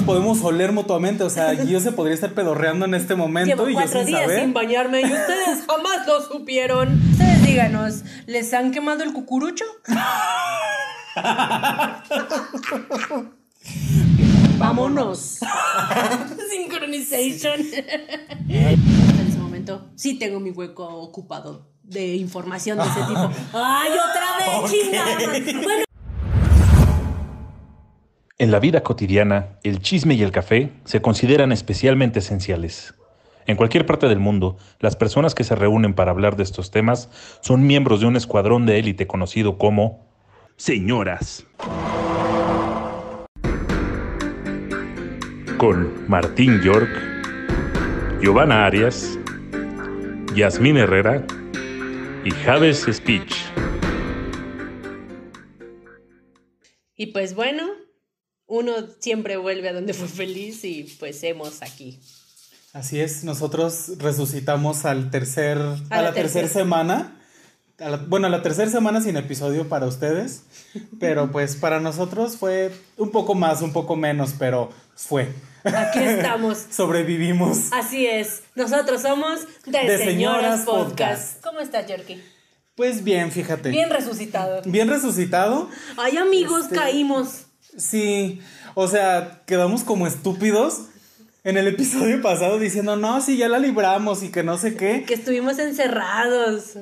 nos podemos oler mutuamente. O sea, yo se podría estar pedorreando en este momento Llevo y yo cuatro sin días saber. sin bañarme y ustedes jamás lo supieron. Ustedes díganos, ¿les han quemado el cucurucho? Vámonos. Synchronization. En ese momento sí tengo mi hueco ocupado de información de ese tipo. ¡Ay, otra vez, chingada! Bueno, En la vida cotidiana, el chisme y el café se consideran especialmente esenciales. En cualquier parte del mundo, las personas que se reúnen para hablar de estos temas son miembros de un escuadrón de élite conocido como señoras. Con Martín York, Giovanna Arias, Yasmín Herrera y Javes Speech. y pues bueno, uno siempre vuelve a donde fue feliz y pues hemos aquí. Así es, nosotros resucitamos al tercer, a, A la, la tercera tercera. semana. A la- bueno, a la tercera semana sin episodio para ustedes. Pero pues para nosotros fue un poco más, un poco menos, pero fue. Aquí estamos. Sobrevivimos. Así es, nosotros somos The, De Señoras, Señoras Podcast. Podcast. ¿Cómo estás, Yorkie? Pues bien, fíjate. Bien resucitado. Bien resucitado. Ay, amigos, Este- caímos. Sí, o sea, quedamos como estúpidos en el episodio pasado diciendo, no, sí, ya la libramos y que no sé qué. Que estuvimos encerrados.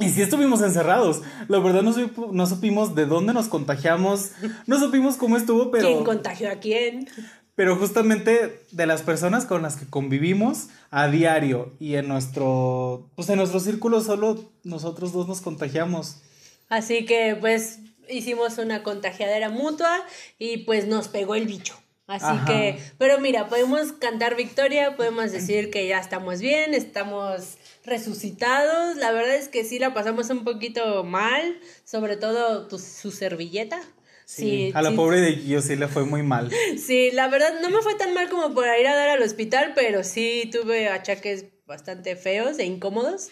Y sí estuvimos encerrados. La verdad no, no supimos de dónde nos contagiamos, no supimos cómo estuvo, pero... ¿Quién contagió a quién? Pero justamente de las personas con las que convivimos a diario y en nuestro, pues en nuestro círculo solo nosotros dos nos contagiamos. Así que pues hicimos una contagiadera mutua y pues nos pegó el bicho. Así Ajá. que, pero mira, podemos cantar victoria, podemos decir que ya estamos bien, estamos resucitados. La verdad es que sí la pasamos un poquito mal, sobre todo tu, su servilleta. Sí, a la sí, pobre de Gio sí le fue muy mal. Sí, la verdad no me fue tan mal como para ir a dar al hospital, pero sí tuve achaques bastante feos e incómodos.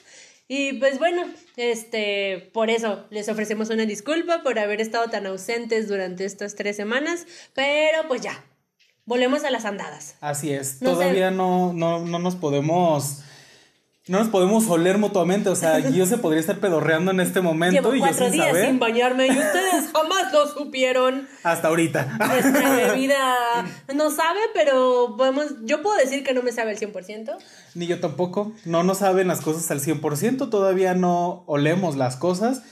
Y pues bueno, este, por eso les ofrecemos una disculpa por haber estado tan ausentes durante estas tres semanas, pero pues ya, volvemos a las andadas. Así es, No todavía no, no, no nos podemos... No nos podemos oler mutuamente, o sea, Gio se podría estar pedorreando en este momento Llevo y yo cuatro sin días saber sin bañarme y ustedes jamás lo supieron. hasta ahorita. Nuestra bebida no sabe, pero podemos, yo puedo decir que no me sabe al 100%. Ni yo tampoco. No nos saben las cosas al 100%, todavía no olemos las cosas,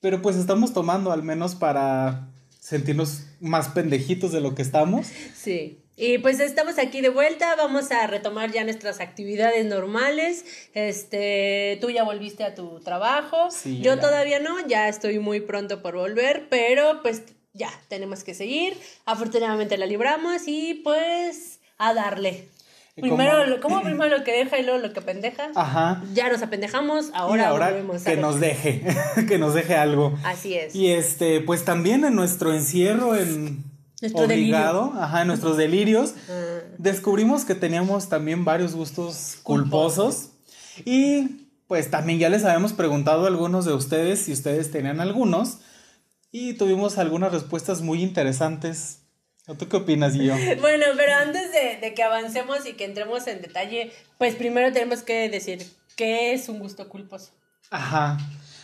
pero pues estamos tomando al menos para sentirnos más pendejitos de lo que estamos. Sí. Y pues estamos aquí de vuelta, vamos a retomar ya nuestras actividades normales. Este, tú ya volviste a tu trabajo. Sí, Yo todavía no, ya estoy muy pronto por volver, pero pues ya tenemos que seguir. Afortunadamente la libramos y pues a darle. Primero, como primero lo que deja y luego lo que pendeja. Ajá. Ya nos apendejamos, ahora, y ahora volvemos a que ver. nos deje, que nos deje algo. Así es. Y este, pues también en nuestro encierro, en Nuestro obligado, ajá, en nuestros delirios, Ah. descubrimos que teníamos también varios gustos culposos. Y pues también ya les habíamos preguntado a algunos de ustedes si ustedes tenían algunos. Y tuvimos algunas respuestas muy interesantes. ¿O ¿Tú qué opinas? Bueno, pero antes de, de que avancemos y que entremos en detalle, pues primero tenemos que decir qué es un gusto culposo. Ajá.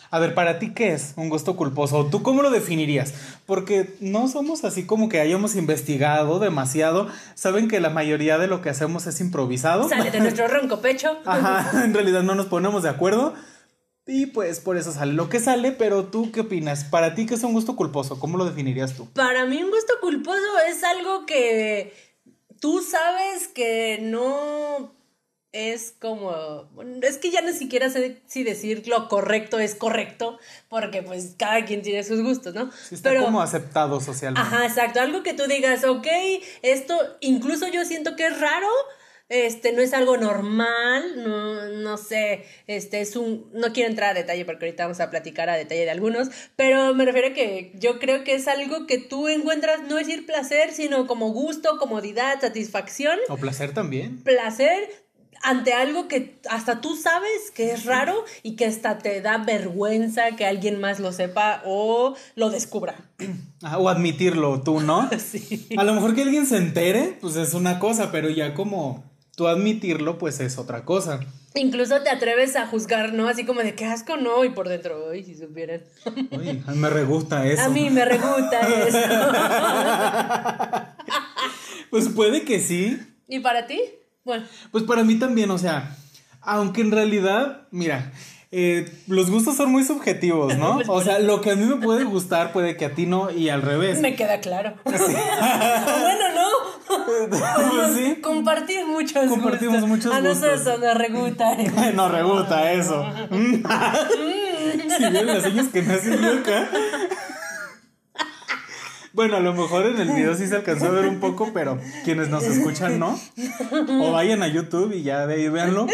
A ver, para ti, ¿qué es un gusto culposo? ¿Tú cómo lo definirías? Porque no somos así como que hayamos investigado demasiado. Saben que la mayoría de lo que hacemos es improvisado. Sale de nuestro ronco pecho. Ajá, en realidad no nos ponemos de acuerdo. Y pues por eso sale lo que sale, pero tú qué opinas? Para ti, ¿qué es un gusto culposo? ¿Cómo lo definirías tú? Para mí un gusto culposo es algo que tú sabes que no es como es que ya ni siquiera sé si decir lo correcto es correcto porque pues cada quien tiene sus gustos, ¿no? Sí, está como aceptado socialmente. Ajá, exacto. Algo que tú digas, ok, esto incluso yo siento que es raro. Este no es algo normal, no, no sé, este es un, no quiero entrar a detalle porque ahorita vamos a platicar a detalle de algunos, pero me refiero a que yo creo que es algo que tú encuentras no decir placer, sino como gusto, comodidad, satisfacción, O placer también. placer, ante algo que hasta tú sabes que es raro y que hasta te da vergüenza que alguien más lo sepa o lo descubra. Ah, o admitirlo tú, ¿no? Sí. A lo mejor que alguien se entere, pues es una cosa, pero ya como tú admitirlo, pues es otra cosa. Incluso te atreves a juzgar, ¿no? Así como de qué asco, no, y por dentro, ay, si supieran. Uy, me re gusta eso. A mí me regusta eso. Pues puede que sí. ¿Y para ti? Bueno, Pues para mí también, o sea, aunque en realidad, mira, eh, los gustos son muy subjetivos, ¿no? Pues O sea, lo que a mí me puede gustar puede que a ti no y al revés. me queda claro. bueno, no. Pues sí. Compartir muchos Compartimos gustos. muchos A nosotros gustos. nos regusta. No rebuta eso. si ven las señas que me hacen loca. Bueno, a lo mejor en el video sí se alcanzó a ver un poco, pero quienes nos escuchan no. O vayan a YouTube y ya de ahí véanlo.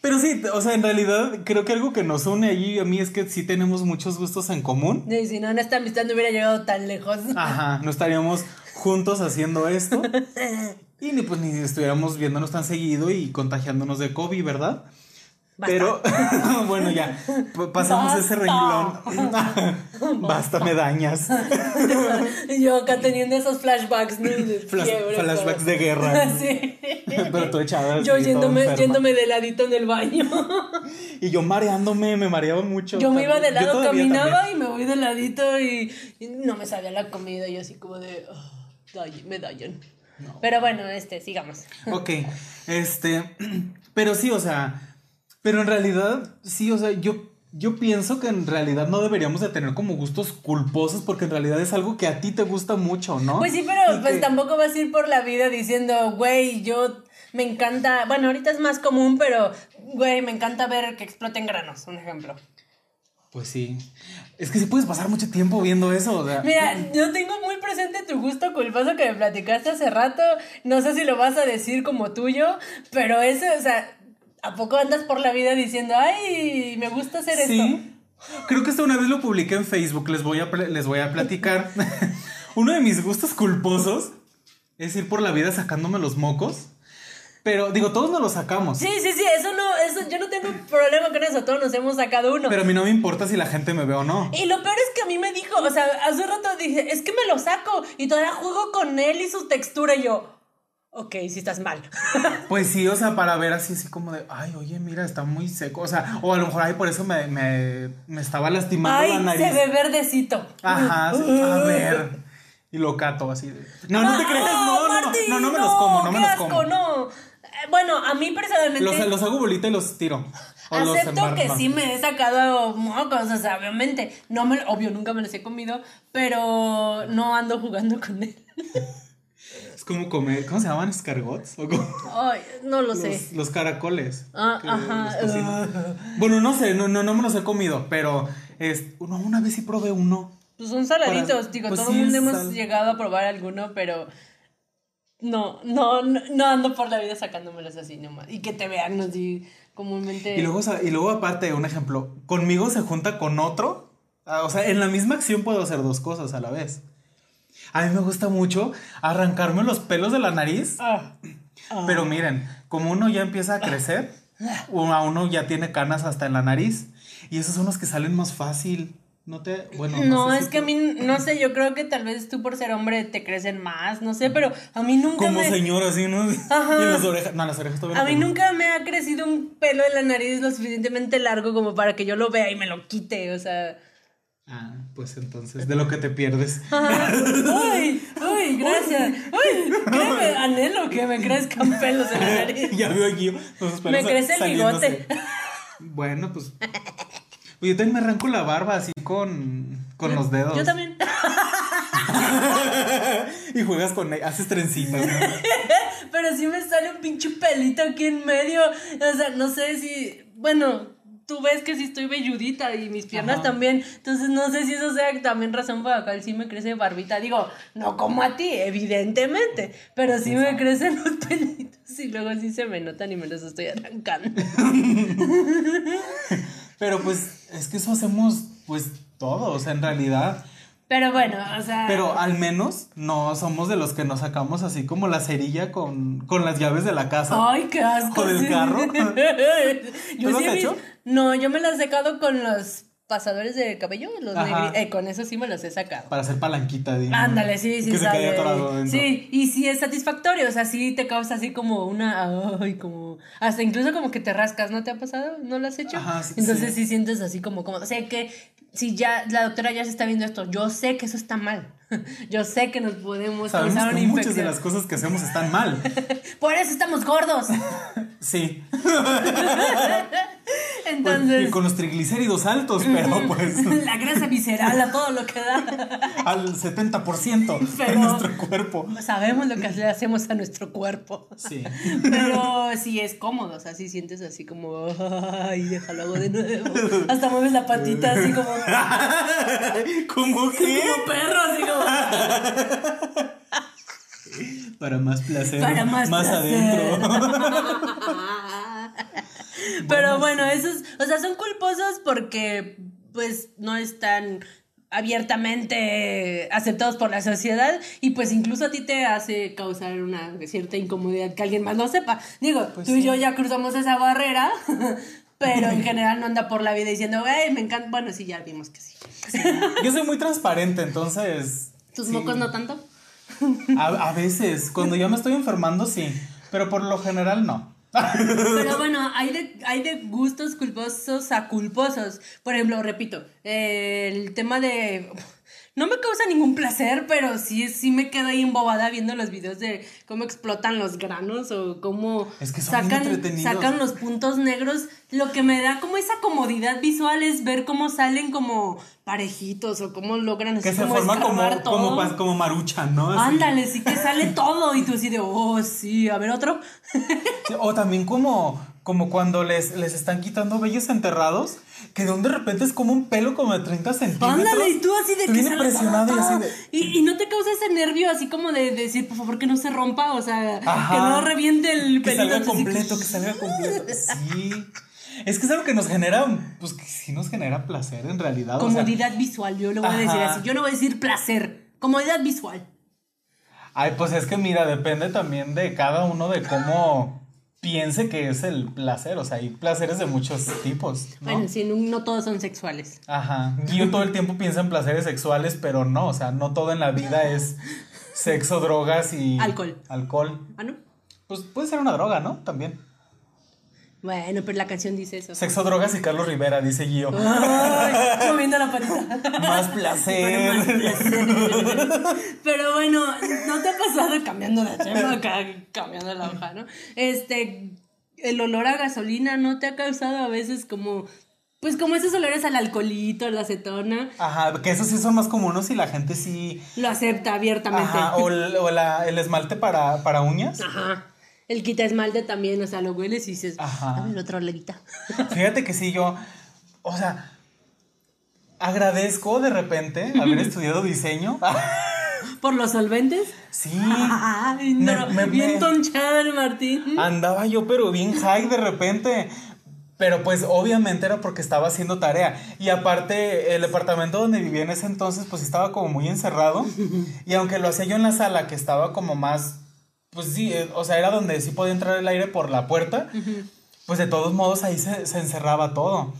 Pero sí, o sea, en realidad creo que algo que nos une allí a mí es que sí tenemos muchos gustos en común. Y si no, en esta amistad no hubiera llegado tan lejos. Ajá, no estaríamos juntos haciendo esto. Y ni pues ni estuviéramos viéndonos tan seguido y contagiándonos de COVID, ¿verdad? Basta. Pero bueno, ya pasamos ese renglón. Basta, me dañas. Yo acá teniendo esos flashbacks, ¿no? De Flash- fiebre, flashbacks de guerra. Sí. Pero tú echada. así, Yo yéndome, yéndome de ladito en el baño. Y yo mareándome, me mareaba mucho. Yo me iba de lado, caminaba también. y me voy de ladito y, y no me sabía la comida y así como de... "Ah, day- me dañan. Pero bueno, este, sigamos. Ok, este, pero sí, o sea, pero en realidad, sí, o sea, yo, yo pienso que en realidad no deberíamos de tener como gustos culposos porque en realidad es algo que a ti te gusta mucho, ¿no? Pues sí, pero Y pues que- tampoco vas a ir por la vida diciendo, güey, yo me encanta, bueno, ahorita es más común, pero, güey, me encanta ver que exploten granos, un ejemplo. Pues sí, es que sí puedes pasar mucho tiempo viendo eso, o sea. Mira, yo tengo muy presente tu gusto culposo que me platicaste hace rato. No sé si lo vas a decir como tuyo, pero ese, o sea, ¿a poco andas por la vida diciendo, ay, me gusta hacer esto? Sí. Creo que esta una vez lo publiqué en Facebook, les voy a, les voy a platicar. Uno de mis gustos culposos es ir por la vida sacándome los mocos. Pero digo, todos nos los sacamos. Sí, sí, sí, eso no, eso, yo no tengo problema con eso, todos nos hemos sacado uno. Pero a mí no me importa si la gente me ve o no. Y lo peor es que a mí me dijo, o sea, hace rato dije, es que me lo saco y todavía juego con él y su textura y yo, ok, si estás mal. Pues sí, o sea, para ver así, así como de, ay, oye, mira, está muy seco. O sea, o a lo mejor, ay, por eso me, me, me estaba lastimando Ay, la nariz. se ve verdecito. Ajá, sí, a ver. Y lo cato así. de- No, no te Ah, creas, no, no, no, Martín, no, no me los como, no me los como. no. Eh, Bueno, a mí personalmente Los, los hago bolita y los tiro. Acepto que sí me he sacado mocos, o sea, obviamente, no me, obvio nunca me los he comido, pero no ando jugando con él. Es como comer, ¿cómo se llaman? ¿Escargots? ¿O cómo? Ay, no lo sé. Los, caracoles. Ah, ajá. los. Bueno, no sé, no, no, no me los he comido, pero es, no, una vez sí probé uno. Pues son saladitos, Para- digo, pues todo sí, el mundo hemos sal- llegado a probar alguno, pero no, no, no, no ando por la vida sacándomelos así nomás. Y que te vean así comúnmente. Y luego, y luego aparte, un ejemplo, conmigo se junta con otro. ah, O sea, en la misma acción puedo hacer dos cosas a la vez. A mí me gusta mucho arrancarme los pelos de la nariz. Ah. Pero miren, como uno ya empieza a crecer, o a uno ya tiene canas hasta en la nariz. Y esos son los que salen más fácil. No te. Bueno. No, sé es si que a mí, no sé, yo creo que tal vez tú por ser hombre te crecen más, no sé, pero a mí nunca Como me... señor, así, ¿no? Ajá. Y las orejas. No, las orejas todavía A no mí tengo. nunca me ha crecido un pelo de la nariz lo suficientemente largo como para que yo lo vea y me lo quite, o sea... Ah, pues entonces, de lo que te pierdes. Uy, uy, gracias. Uy, créeme, anhelo que me crezcan pelos en la nariz. ya veo aquí. Me crece el bigote. Bueno, pues. pues yo también me arranco la barba así con, con los dedos. Yo también. y juegas con haces trencitas. ¿no? Pero sí me sale un pinche pelito aquí en medio. O sea, no sé si. Bueno, tú ves que sí estoy velludita y mis piernas Ajá. también. Entonces no sé si eso sea también razón la cual sí me crece barbita. Digo, no como a ti, evidentemente. Pero sí me crecen los pelitos y luego sí se me notan y me los estoy arrancando. Pero pues es que eso hacemos pues todo, o sea, en realidad. Pero bueno, o sea. Pero al menos no somos de los que nos sacamos así como la cerilla con, con las llaves de la casa. Ay, qué asco. ¿O del sí. carro? yo ¿Tú lo has he hecho? No, yo me las he secado con los pasadores de cabello, los negri- eh, con eso sí me los he sacado. Para hacer palanquita. de- Ándale, sí, sí, Que se quede. Sí, y sí es satisfactorio, o sea, sí te causa así como una, ay, como, hasta incluso como que te rascas, ¿no te ha pasado? ¿No lo has hecho? Ajá, sí, Entonces sí. sí. sientes así como, como, o sea, que si ya, la doctora ya se está viendo esto, yo sé que eso está mal, yo sé que nos podemos Sabemos causar que una muchas de las cosas que hacemos están mal. Por eso estamos gordos. Sí. Pues, Entonces, y con los triglicéridos altos, pero pues la grasa visceral a todo lo que da. al 70% de Pero- nuestro cuerpo. Sabemos lo que le hacemos a nuestro cuerpo. Sí. Pero sí es cómodo, o sea, sí sientes así como, ay, déjalo hago de nuevo. Hasta mueves la patita así como, ¿Cómo que? como perro, así como. Para más placer. Para más placer. adentro. Pero bueno, esos, o sea, son culposos porque pues no están abiertamente aceptados por la sociedad y pues incluso a ti te hace causar una cierta incomodidad que alguien más lo sepa. Digo, Pues tú y yo ya cruzamos esa barrera, pero en general no anda por la vida diciendo, güey, me encanta. Bueno, sí, ya vimos que sí. Yo soy muy transparente, entonces. ¿Tus sí. mocos no tanto? A, a veces, cuando ya me estoy enfermando, sí. Pero por lo general, no. Pero bueno, hay de, hay de gustos culposos a culposos. Por ejemplo, repito, eh, el tema de... No me causa ningún placer, pero sí, sí me quedo ahí embobada viendo los videos de cómo explotan los granos o cómo Es que sacan, los puntos negros. Lo que me da como esa comodidad visual es ver cómo salen como parejitos o cómo logran Que se forma como, todo. como, como marucha, ¿no? Así. Ándale, sí que sale todo y tú así de, oh, sí, a ver otro. O también como, como cuando les, les están quitando vellos enterrados, que de un de repente es como un pelo como de 30 centímetros. Ándale, y tú así de que impresionado y todo. así de... Y, y no te causa ese nervio así como de, decir, por favor, que no se rompa, o sea, Ajá. que no reviente el Que pelito. salga así completo, que salga completo. Sí. Es que es algo que nos genera, pues que sí nos genera placer en realidad. o sea, Comodidad visual, yo le voy a decir así. Yo no voy a decir placer, comodidad visual. Ay, pues es que mira, depende también de cada uno de cómo piense que es el placer. O sea, hay placeres de muchos tipos, ¿no? Bueno, sí, no, no todos son sexuales. Ajá. Yo todo el tiempo pienso en placeres sexuales, pero no, o sea, no todo en la vida es sexo, drogas y Alcohol. Alcohol. ¿Ah, no? Pues puede ser una droga, ¿no? También. Bueno, pero la canción dice eso. Sexo, drogas y Carlos Rivera, dice Gio. Ay, moviendo la patita. Más Bueno, placer. más placer. Pero bueno, ¿no te ha pasado cambiando de tema acá, cambiando la hoja, ¿no? Este, el olor a gasolina no te ha causado a veces como, pues como esos olores al alcoholito, a la acetona, Ajá, que esos sí son más comunes y la gente sí. lo acepta abiertamente. Ajá, o, el, o la- el esmalte para, para uñas. Ajá. El quita esmalte también, o sea, lo hueles y dices, Ajá. a ver, otra olerita. Fíjate que sí, yo. O sea. Agradezco de repente haber estudiado diseño. ¿Por los solventes? Sí. Ay, no, Me- me- bien tonchada el Martín. Andaba yo, pero bien high de repente. Pero pues obviamente era porque estaba haciendo tarea. Y aparte, el departamento donde vivía en ese entonces, pues estaba como muy encerrado. Y aunque lo hacía yo en la sala, que estaba como más. Pues sí, eh, o sea, era donde sí podía entrar el aire por la puerta. Pues de todos modos ahí se, se encerraba todo.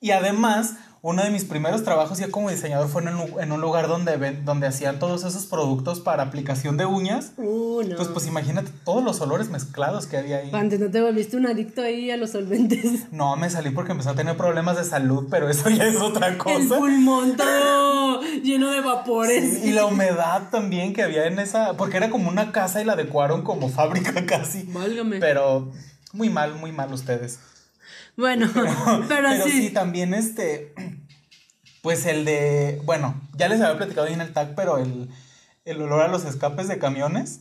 Y además, uno de mis primeros trabajos ya como diseñador fue en un, en un lugar donde, ven- donde hacían todos esos productos para aplicación de uñas. Uh, no. Pues, pues imagínate todos los olores mezclados que había ahí. Antes no te volviste un adicto ahí a los solventes. No, me salí porque empezó a tener problemas de salud, pero eso ya es otra El cosa. pulmón todo lleno de vapores. Y la humedad también que había en esa, porque era como una casa y la adecuaron como fábrica casi. Válgame. Pero muy mal, muy mal ustedes. Bueno, pero, Pero sí. sí. también este, pues el de, bueno, ya les había platicado ahí en el tag, pero el, el olor a los escapes de camiones,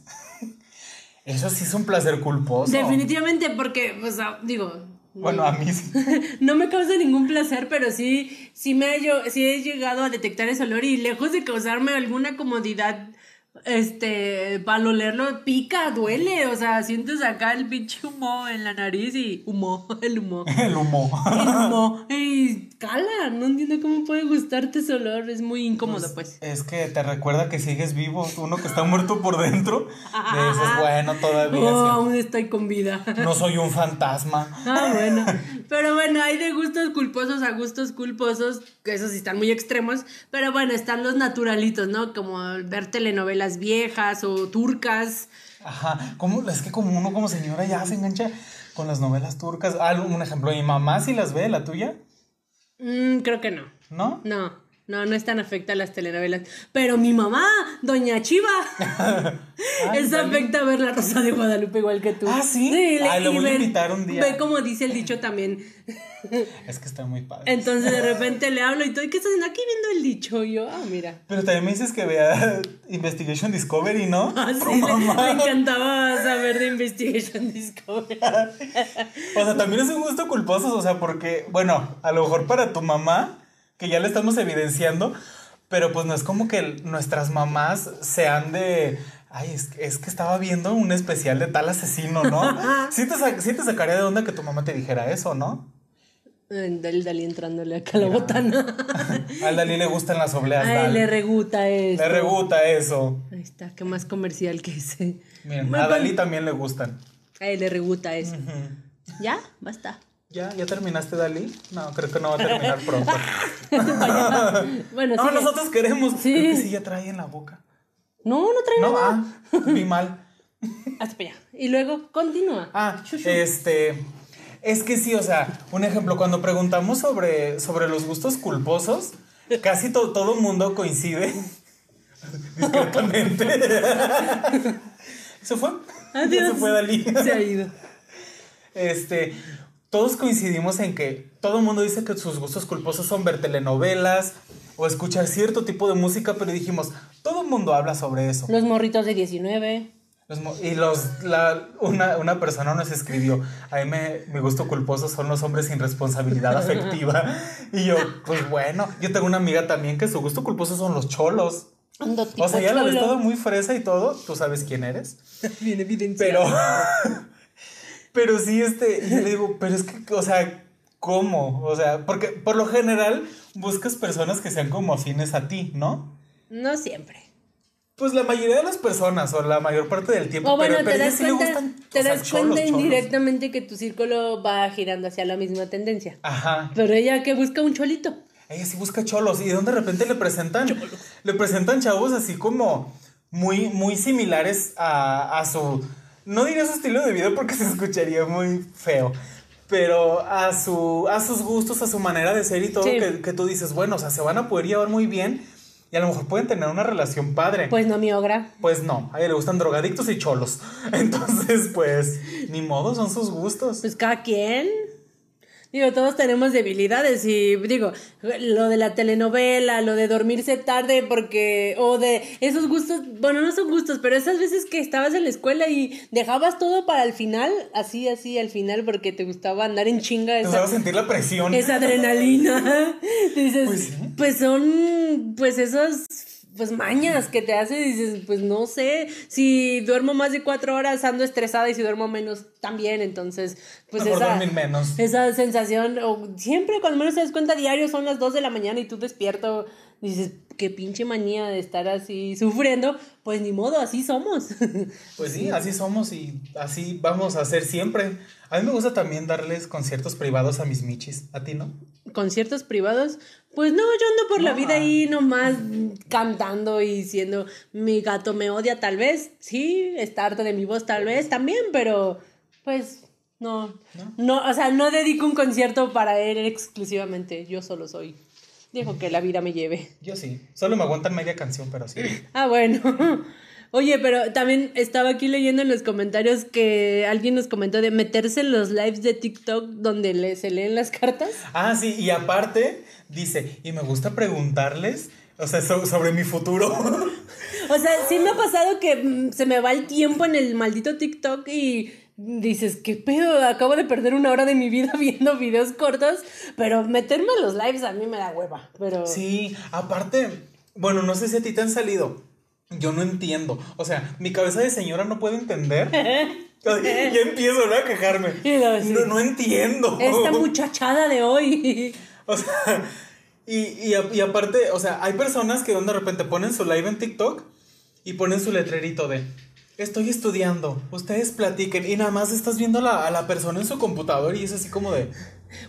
eso sí es un placer culposo. Definitivamente, porque, pues, digo. Bueno, a mí sí. No me causa ningún placer, pero sí, sí me he, yo, sí he llegado a detectar ese olor y lejos de causarme alguna comodidad este, para olerlo pica, duele, o sea, sientes acá el pinche humo en la nariz y humo, el humo. El humo. El humo. Y cala, no entiendo cómo puede gustarte ese olor, es muy incómodo, pues. Es que te recuerda que sigues vivo, uno que está muerto por dentro. Le dices, bueno, todavía. Oh, sí. aún estoy con vida. No soy un fantasma. Ah, bueno. Pero bueno, hay de gustos culposos a gustos culposos, que esos sí están muy extremos. Pero bueno, están los naturalitos, ¿no? Como ver telenovelas viejas o turcas. Ajá, es que como uno como señora ya se engancha con las novelas turcas. Ah, un ejemplo, mi mamá sí las ve, la tuya, Mm, creo que no. ¿no? No, no, no es tan afecta a las telenovelas. Pero mi mamá, Doña Chiva, Ay, es afecta a ver la Rosa de Guadalupe igual que tú. Ah, ¿sí? le- Ay, lo voy a ver- invitar un día. Ve como dice el dicho también. Es que está muy padre. Entonces de repente le hablo y todo, ¿y qué estás haciendo aquí viendo el dicho? Y yo, ah, mira. Pero también me dices que vea Investigation Discovery, ¿no? Ah, sí, le, le encantaba saber de Investigation Discovery. O sea, también es un gusto culposo, o sea, porque, bueno, a lo mejor para tu mamá, que ya le estamos evidenciando, pero pues no es como que nuestras mamás sean de... Ay, es, que- es que estaba viendo un especial de tal asesino, ¿no? Sí te, sa- sí te sacaría de onda que tu mamá te dijera eso, ¿no? El Dalí, entrándole acá a la botana. Al Dalí le gustan las obleas. Ay, Dal. le reguta esto. Le reguta eso. Ahí está, qué más comercial que ese. Miren, a Dalí también le gustan. Ay, le reguta eso. ¿Ya? Basta. ¿Ya? ¿Ya terminaste, Dalí? No, creo que no va a terminar pronto. Bueno, no, sigue. nosotros queremos. Sí. Creo que sí ya trae en la boca. No, no trae No, nada. ah, vi mal. Hasta allá. Y luego continúa. Ah, Shu, shu. este. Es que sí, o sea, un ejemplo, cuando preguntamos sobre, sobre los gustos culposos, casi to- todo el mundo coincide. Discretamente. Se fue. Ya Adiós. se fue Dalí. Se ha ido. Este, todos coincidimos en que todo el mundo dice que sus gustos culposos son ver telenovelas o escuchar cierto tipo de música, pero dijimos, todo el mundo habla sobre eso. Los morritos de 19. Los mo- y los, la, una, una persona nos escribió, a mí me, mi gusto culposo son los hombres sin responsabilidad afectiva. Y yo, pues bueno, yo tengo una amiga también que su gusto culposo son los cholos. O sea, ya la ves todo muy fresa y todo, tú sabes quién eres. Bien evidenciado. Pero, pero sí, este, y yo le digo, pero es que, o sea, ¿cómo? O sea, porque por lo general buscas personas que sean como afines a ti, ¿no? No siempre. Pues la mayoría de las personas, o la mayor parte del tiempo, O bueno, pero, te pero das ella sí le cuenta, gustan, te sea, das cholos, cuenta cholos. indirectamente que tu círculo va girando hacia la misma tendencia. Ajá. Pero ella que busca un cholito. Ella sí busca cholos. Y donde de repente le presentan. Le presentan chavos así como muy, muy similares a, a su. No diría su estilo de vida porque se escucharía muy feo. Pero a su. a sus gustos, a su manera de ser y todo, Sí. que, que tú dices, bueno, o sea, se van a poder llevar muy bien. Y a lo mejor pueden tener una relación padre. Pues no mi ogra. Pues no, a ella le gustan drogadictos y cholos. Entonces, pues, ni modo, son sus gustos. Pues cada quien. Digo, todos tenemos debilidades y digo, lo de la telenovela, lo de dormirse tarde porque, o de esos gustos, bueno, no son gustos, pero esas veces que estabas en la escuela y dejabas todo para el final, así, así, al final, porque te gustaba andar en chinga. Te esa- sentir la presión. esa adrenalina. Dices, Pues pues, son, pues esas, pues mañas que te hace, dices, pues no sé, si duermo más de cuatro horas ando estresada y si duermo menos también, entonces, pues esa, menos. esa sensación, o siempre cuando menos te das cuenta diario son las dos de la mañana y tú despierto, dices, qué pinche manía de estar así sufriendo, pues ni modo, así somos. Pues sí, así somos y así vamos a hacer siempre. A mí me gusta también darles conciertos privados a mis michis. ¿A ti no? conciertos privados, pues no, yo ando por la vida ah. ahí nomás cantando y diciendo, mi gato me odia tal vez, sí, está harto de mi voz tal vez también, pero pues no, no, o sea, no dedico un concierto para él exclusivamente, yo solo soy. Dijo que la vida me lleve. Yo sí. Solo me aguantan media canción, pero sí. Ah, bueno. Oye, pero también estaba aquí leyendo en los comentarios que alguien nos comentó de meterse en los lives de TikTok donde le, se leen las cartas. Ah, sí, y aparte dice, y me gusta preguntarles, o sea, so- sobre mi futuro. O sea, sí me ha pasado que mm, se me va el tiempo en el maldito TikTok y dices, ¿qué pedo? Acabo de perder una hora de mi vida viendo videos cortos, pero meterme en los lives a mí me da hueva. Pero sí, aparte, bueno, no sé si a ti te han salido, Yo no entiendo. O sea, mi cabeza de señora no puede entender. ya empiezo ¿no? a quejarme. No, no entiendo. Esta muchachada de hoy. O sea, y, y, y aparte, o sea, hay personas que de repente ponen su live en TikTok y ponen su letrerito de estoy estudiando, ustedes platiquen y nada más estás viendo a la, a la persona en su computador y es así como de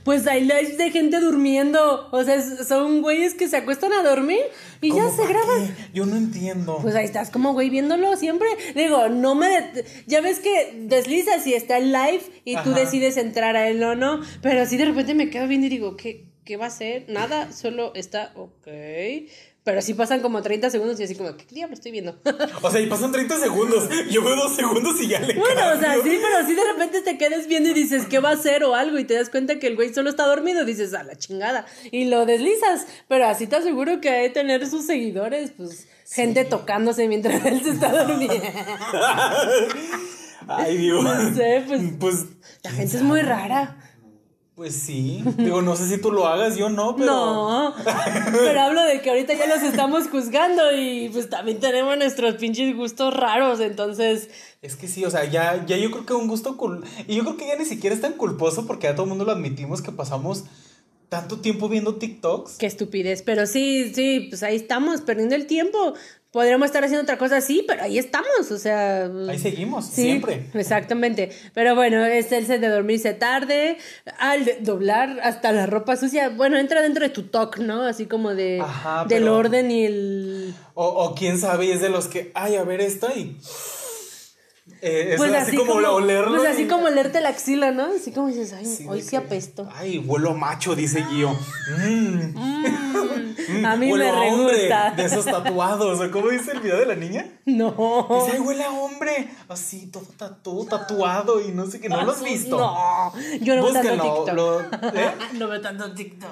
Pues hay lives de gente durmiendo. O sea, son güeyes que se acuestan a dormir y ya ¿cómo se graban. qué? Yo no entiendo. Pues ahí estás como güey viéndolo siempre. Digo, no me... det- Ya ves que deslizas y está el live y tú decides entrar a él o no. Pero así de repente me quedo viendo y digo, ¿qué, qué va a ser? Nada, solo está ok. Pero sí pasan como 30 segundos y así como, ¿qué diablo estoy viendo? O sea, y pasan 30 segundos. Yo veo dos segundos y ya le Bueno, o sea, sí, pero sí de repente te quedas viendo y dices, ¿qué va a hacer o algo? Y te das cuenta que el güey solo está dormido, dices, a la chingada. Y lo deslizas, pero así te aseguro que ha de tener sus seguidores, pues, gente tocándose mientras él se está durmiendo. Ay, Dios. No sé, pues, Pues, la gente es muy rara. Pues sí. Digo, no sé si tú lo hagas, yo no, pero. No, pero hablo de que ahorita ya los estamos juzgando y pues también tenemos nuestros pinches gustos raros, entonces... Es que sí, o sea, ya, ya yo creo que un gusto cul... Y yo creo que ya ni siquiera es tan culposo porque ya todo el mundo lo admitimos que pasamos tanto tiempo viendo TikToks. Qué estupidez, pero sí, sí, pues ahí estamos, perdiendo el tiempo. Podríamos estar haciendo otra cosa así, pero ahí estamos, o sea... Ahí seguimos, Sí, siempre. Exactamente. Pero bueno, es el de dormirse tarde, al de- doblar hasta la ropa sucia. Bueno, entra dentro de tu talk, ¿no? Así como de Ajá, del pero- orden y el. O, o quién sabe, y es de los que, ay, a ver esto y. Eh, Pues así, como, olerlo. Pues así y- como olerte la axila, ¿no? Así como dices, ay, Sí, hoy sí apesto. Ay, huelo macho, dice Gio. Mm, mm, a mí huelo me re hombre, gusta. De esos tatuados. ¿O cómo dice el video de la niña? No. Dice, ay, huele a hombre. Así, todo tatu, tatuado y no sé qué. ¿No lo has visto? No, yo no veo tanto. TikTok. lo- ¿eh? No veo tanto TikTok.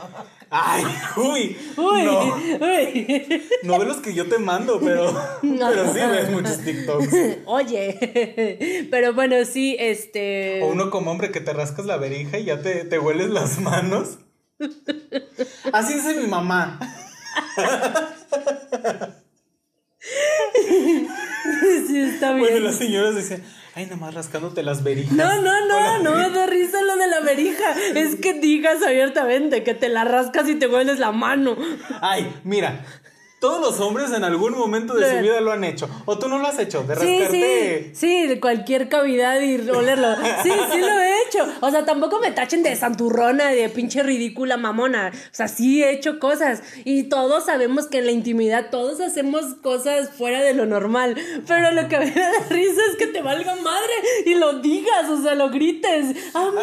Ay, uy. Uy, No, uy. no de los que yo te mando, pero, pero sí ves muchos TikToks. Oye, pero bueno, sí, este. O uno como hombre que te rascas la verija y ya te, te hueles las manos. Así dice mi mamá. Sí, está bien. Bueno, las señoras decían, ay, nada más rascándote las verijas. No, no, no, no me da risa lo de la verija. Es que digas abiertamente que te la rascas y te hueles la mano. Ay, mira, todos los hombres en algún momento de su vida lo han hecho. O tú no lo has hecho, de Sí, sí, rascarte. sí, de cualquier cavidad y olerlo. Sí, sí lo he hecho. O sea, tampoco me tachen de santurrona, de pinche ridícula mamona. O sea, sí he hecho cosas. Y todos sabemos que en la intimidad todos hacemos cosas fuera de lo normal. Pero lo que me da risa es que te valga madre y lo digas, o sea, lo grites. A mí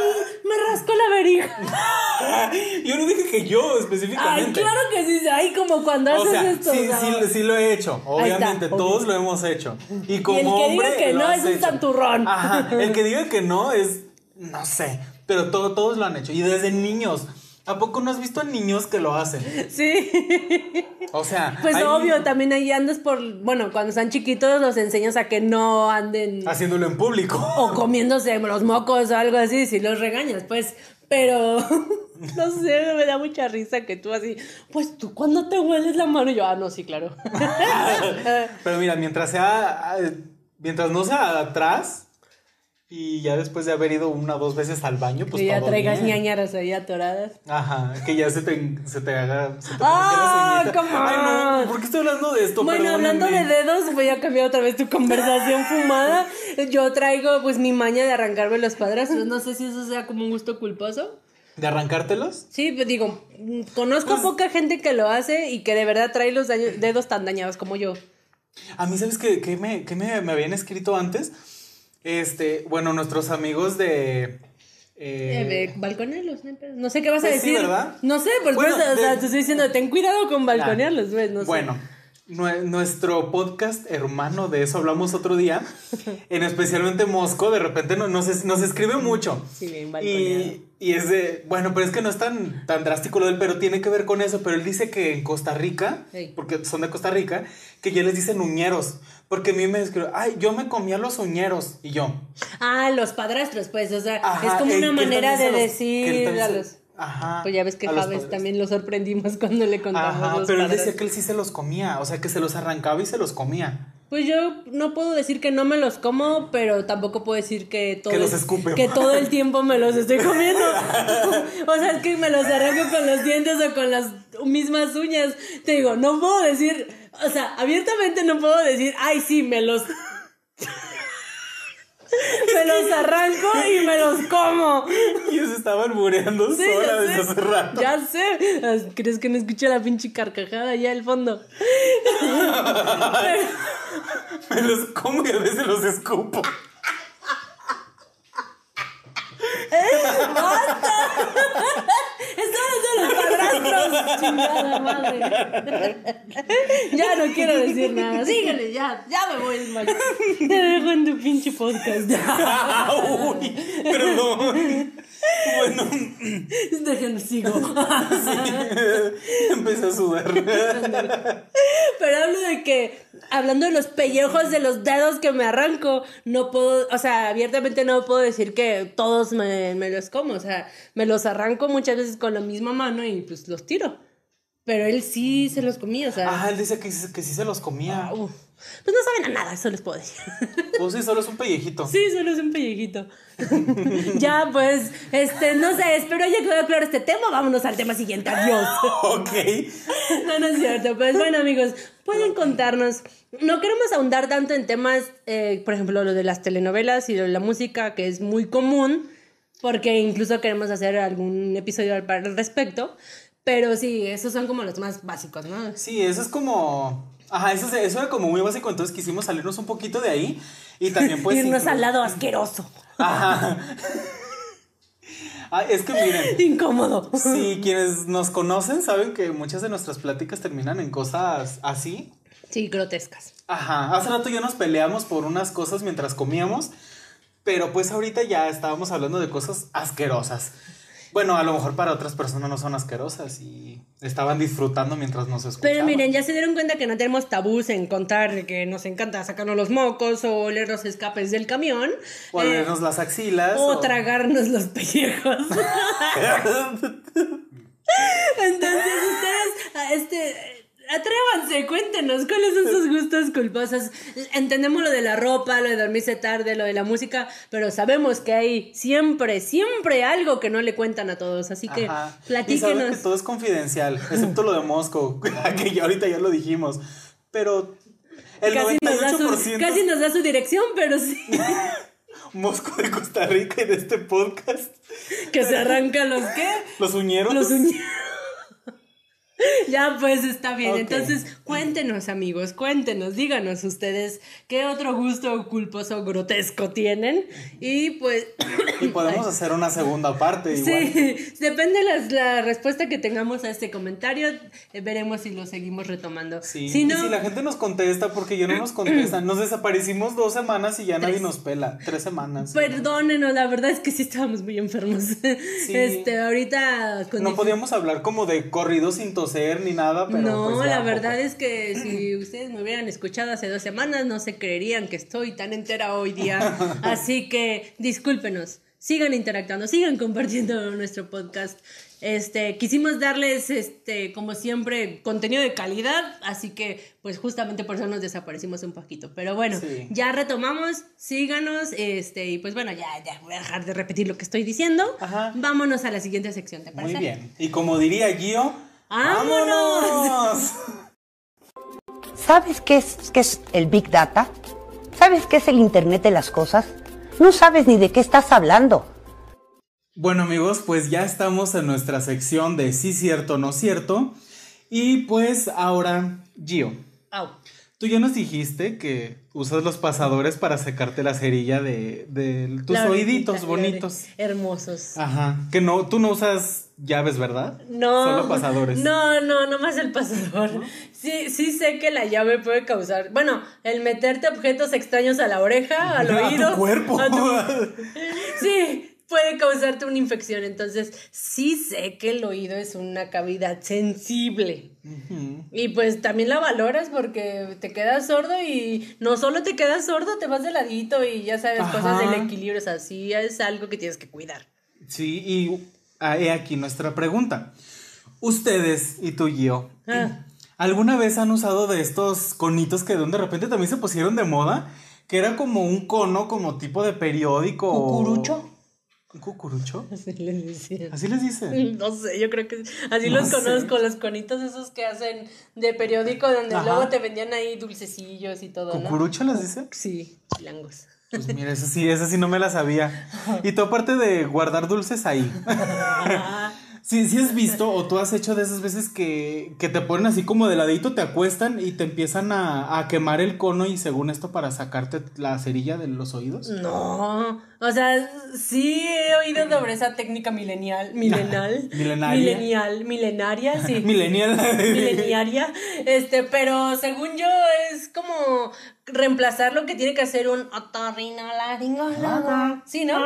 me rasco la verija. Yo no dije que yo Ay, específicamente. claro que sí. Ay, como cuando O haces sea, esto. Sí, o sea, sí, sí lo he hecho. Está, Obviamente, obvio. todos lo hemos hecho. Y como que diga hombre, que lo no es un santurrón. Ajá. El que diga que no es, no sé. Pero todo, todos lo han hecho. Y desde niños. ¿A poco no has visto a niños que lo hacen? Sí. O sea. Pues hay- obvio, también ahí andas por, bueno, cuando están chiquitos los enseñas a que no anden Haciéndolo en público. o comiéndose los mocos o algo así, si los regañas, pues, pero no sé, me da mucha risa que tú así, pues tú cuando te hueles la mano, Y yo, ah, no, sí, claro. Pero mira, mientras sea. eh, Mientras no sea atrás. Y ya después de haber ido una o dos veces al baño, pues que ya todo traigas bien. ñañaras ahí atoradas. Ajá, que ya se te, se te haga. Se te ¡Ah, Ay, on! no, ¿por qué estoy hablando de esto? Bueno, hablando de dedos, voy a cambiar otra vez tu conversación fumada. Yo traigo pues mi maña de arrancarme los padrastros. No sé si eso sea como un gusto culposo. ¿De arrancártelos? Sí, pues digo, conozco poca gente que lo hace y que de verdad trae los dedos tan dañados como yo. A mí, ¿sabes qué, qué me, qué me, me habían escrito antes? Este, bueno, nuestros amigos de. eh, Eh, de balconearlos, no sé qué vas a Pues sí, decir. ¿verdad? No sé, pues Bueno, o sea, de- te estoy diciendo, ten cuidado con balconearlos, güey, no sé. Bueno, nuestro podcast hermano, de eso hablamos otro día, en especialmente Mosco, de repente no- nos, es- nos escribe mucho. Sí, bien y, y es de, bueno, pero es que no es tan, tan drástico lo del, pero tiene que ver con eso, pero él dice que en Costa Rica, porque son de Costa Rica, que ya les dicen uñeros, porque a mí me escribió, ay, yo me comía los uñeros, y yo. Ah, los padrastros, pues, o sea, Ajá, es como una manera de decir Ajá. Pues ya ves que Javes también lo sorprendimos cuando le contamos Ajá, los pero él decía que él sí se los comía, o sea, que se los arrancaba y se los comía. Pues yo no puedo decir que no me los como, pero tampoco puedo decir que todo, Que los escupe. que todo el tiempo me los estoy comiendo. o sea, es que me los arranco con los dientes o con las mismas uñas. Te digo, no puedo decir, o sea, abiertamente no puedo decir, ay, sí, me los... me los arranco y me los como. Y se estaba albureando Sí, sola desde hace rato. Ya sé. ¿Crees que no escuché la pinche carcajada allá al fondo? Me los como y a veces los escupo. Están de los padrastros. Chingada madre. ya no quiero decir nada. Síguele, ya. Ya me voy, Max. Te dejo en tu pinche podcast. Uy, perdón. Bueno, Déjenme sigo. empecé a sudar. Pero hablo de que, hablando de los pellejos de los dedos que me arranco, no puedo, o sea, abiertamente no puedo decir que todos me, me los como. O sea, me los arranco muchas veces con la misma mano y pues los tiro. Pero él sí se los comía, o sea. Ah, él dice que, que sí se los comía. uf. Pues no saben a nada, eso les puedo decir. Pues sí, solo es un pellejito. Sí, solo es un pellejito. ya, pues, este, no sé, espero haya quedado claro este tema. Vámonos al tema siguiente. Adiós. Ok. No, no es cierto. Pues bueno, amigos, pueden contarnos. No queremos ahondar tanto en temas, eh, por ejemplo, lo de las telenovelas y lo de la música, que es muy común, porque incluso queremos hacer algún episodio al, respecto. Pero sí, esos son como los más básicos, ¿no? Sí, eso es como. Ajá, eso, es- eso era como muy básico, entonces quisimos salirnos un poquito de ahí y también pues... Irnos inclu- al lado asqueroso, Ajá. Ah, es que miren, incómodo. si quienes nos conocen saben que muchas de nuestras pláticas terminan en cosas así. Sí, grotescas. Ajá, hace rato ya nos peleamos por unas cosas mientras comíamos, pero pues ahorita ya estábamos hablando de cosas asquerosas. Bueno, a lo mejor para otras personas no son asquerosas y estaban disfrutando mientras nos escuchaban. Pero miren, ya se dieron cuenta que no tenemos tabús en contar que nos encanta sacarnos los mocos o oler los escapes del camión. O eh, olernos las axilas. o tragarnos los pellejos. Entonces, ustedes, este, atrévanse, cuéntenos cuáles son sus gustos culposos. Entendemos lo de la ropa, lo de dormirse tarde, lo de la música, pero sabemos que hay siempre, siempre algo que no le cuentan a todos. Así que Ajá. Y saben que platíquenos. todo es confidencial, excepto lo de Moscow, que ya ahorita ya lo dijimos. Pero el Casi nos, da 98% su, casi nos da su dirección, pero sí. Moscow de Costa Rica y de este podcast, Que se arrancan los qué? los uñeros. Los uñeros. Ya, pues está bien. Ok. Entonces, cuéntenos, amigos, cuéntenos, díganos ustedes qué otro gusto culposo grotesco tienen. Y pues, Y podemos hacer una segunda parte igual. sí, depende las- la respuesta que tengamos a este comentario, eh, veremos si lo seguimos retomando. Sí, Si y no, si la gente nos contesta, porque ya no nos contestan, nos desaparecimos dos semanas y ya nadie nos pela. Tres semanas. perdónenos, la verdad es que sí estábamos muy enfermos. Este, ahorita con No podíamos hablar como de corrido sin toser ni nada, pero. no, pues la verdad poco. es que si ustedes me hubieran escuchado hace dos semanas, no se creerían que estoy tan entera hoy día. Así que discúlpenos. Sigan interactuando, sigan compartiendo nuestro podcast. Este, quisimos darles, este, como siempre, contenido de calidad, así que, pues, justamente por eso nos desaparecimos un poquito. Pero bueno, Sí. ya retomamos, síganos, este, y pues bueno, ya, ya voy a dejar de repetir lo que estoy diciendo. Ajá. Vámonos a la siguiente sección, ¿te parece? Muy bien. Y como diría Gio, ¡Vámonos! ¿Sabes qué es, qué es el Big Data? ¿Sabes qué es el Internet de las Cosas? No sabes ni de qué estás hablando. Bueno amigos, pues ya estamos en nuestra sección de sí cierto, no cierto. Y pues ahora, Gio, Au. tú ya nos dijiste que usas los pasadores para secarte la cerilla de, de tus La oíditos bonitos. Hermosos. Ajá. Que no, tú no usas llaves, ¿verdad? No. Solo pasadores. No, no, no más el pasador. Sí, sí sé que la llave puede causar. Bueno, el meterte objetos extraños a la oreja, al A tu oído. cuerpo. a tu- Sí, puede causarte una infección. Entonces, sí sé que el oído es una cavidad sensible. Y pues también la valoras porque te quedas sordo y no solo te quedas sordo, te vas de ladito y ya sabes Ajá. cosas del equilibrio. O sea, sí es algo que tienes que cuidar. Sí, y ah, he aquí nuestra pregunta. Ustedes y tú, Gio, Ah. ¿Alguna vez han usado de estos conitos que de repente también se pusieron de moda? Que era como un cono, como tipo de periódico. ¿Cucurucho? ¿Un cucurucho? Así les dicen. ¿Así les dicen? No sé, yo creo que así No los sé. conozco, los conitos esos que hacen de periódico donde Ajá. luego te vendían ahí dulcecillos y todo, ¿no? ¿Cucurucho les dicen? Sí, chilangos. Pues mira, eso sí, eso sí no me la sabía. Y tú aparte de guardar dulces ahí. Sí, sí has visto o tú has hecho de esas veces que, que te ponen así como de ladito, te acuestan y te empiezan a, a quemar el cono y según esto para sacarte la cerilla de los oídos. No, o sea, sí he oído sobre esa técnica milenial, milenal, Milenaria. milenial, milenaria, sí. Millennial. mileniaria, este, pero según yo es como reemplazar lo que tiene que hacer un otorrinolaringólogo. Sí, ¿no?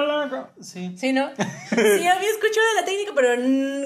Sí. Sí, ¿no? Sí, había escuchado la técnica, pero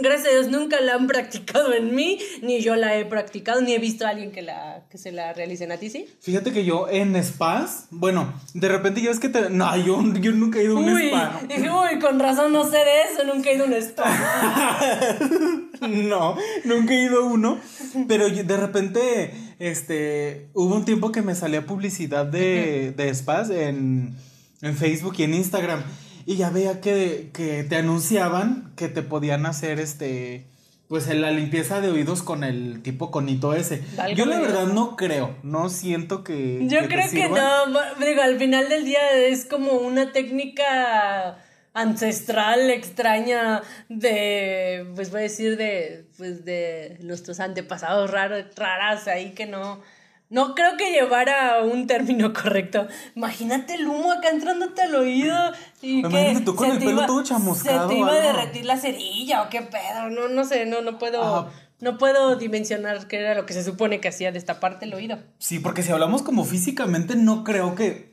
gracias a Dios nunca la han practicado en mí, ni yo la he practicado, ni he visto a alguien que, la, que se la realicen a ti, ¿sí? Fíjate que yo en spas, bueno, de repente ya es que te... No, yo, yo nunca he ido a un Uy, spa. dije, uy, con razón no sé de eso, nunca he ido a un spa. No, nunca he ido a uno. Pero yo- de repente, este, hubo un tiempo que me salía publicidad de, de spas en, en Facebook y en Instagram. Y ya veía que, que te anunciaban que te podían hacer este. Pues la limpieza de oídos con el tipo conito ese. Yo la verdad no creo, no siento que. Yo creo que no, digo, al final del día es como una técnica ancestral, extraña de, pues voy a decir de, pues de nuestros antepasados raros, raras ahí que no, no creo que llevara un término correcto. Imagínate el humo acá entrándote al oído y que Imagínate tú con el pelo iba- todo chamuscado Se te iba a derretir la cerilla o qué pedo, no, no sé, no, no puedo, Ajá. no puedo dimensionar qué era lo que se supone que hacía destaparte el oído. Sí, porque si hablamos como físicamente, no creo que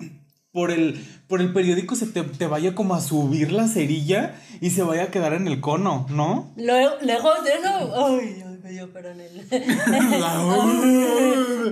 por el, por el periódico se te, te vaya como a subir la cerilla y se vaya a quedar en el cono, ¿no? Lejos de eso, ay, ay, me dio coronel.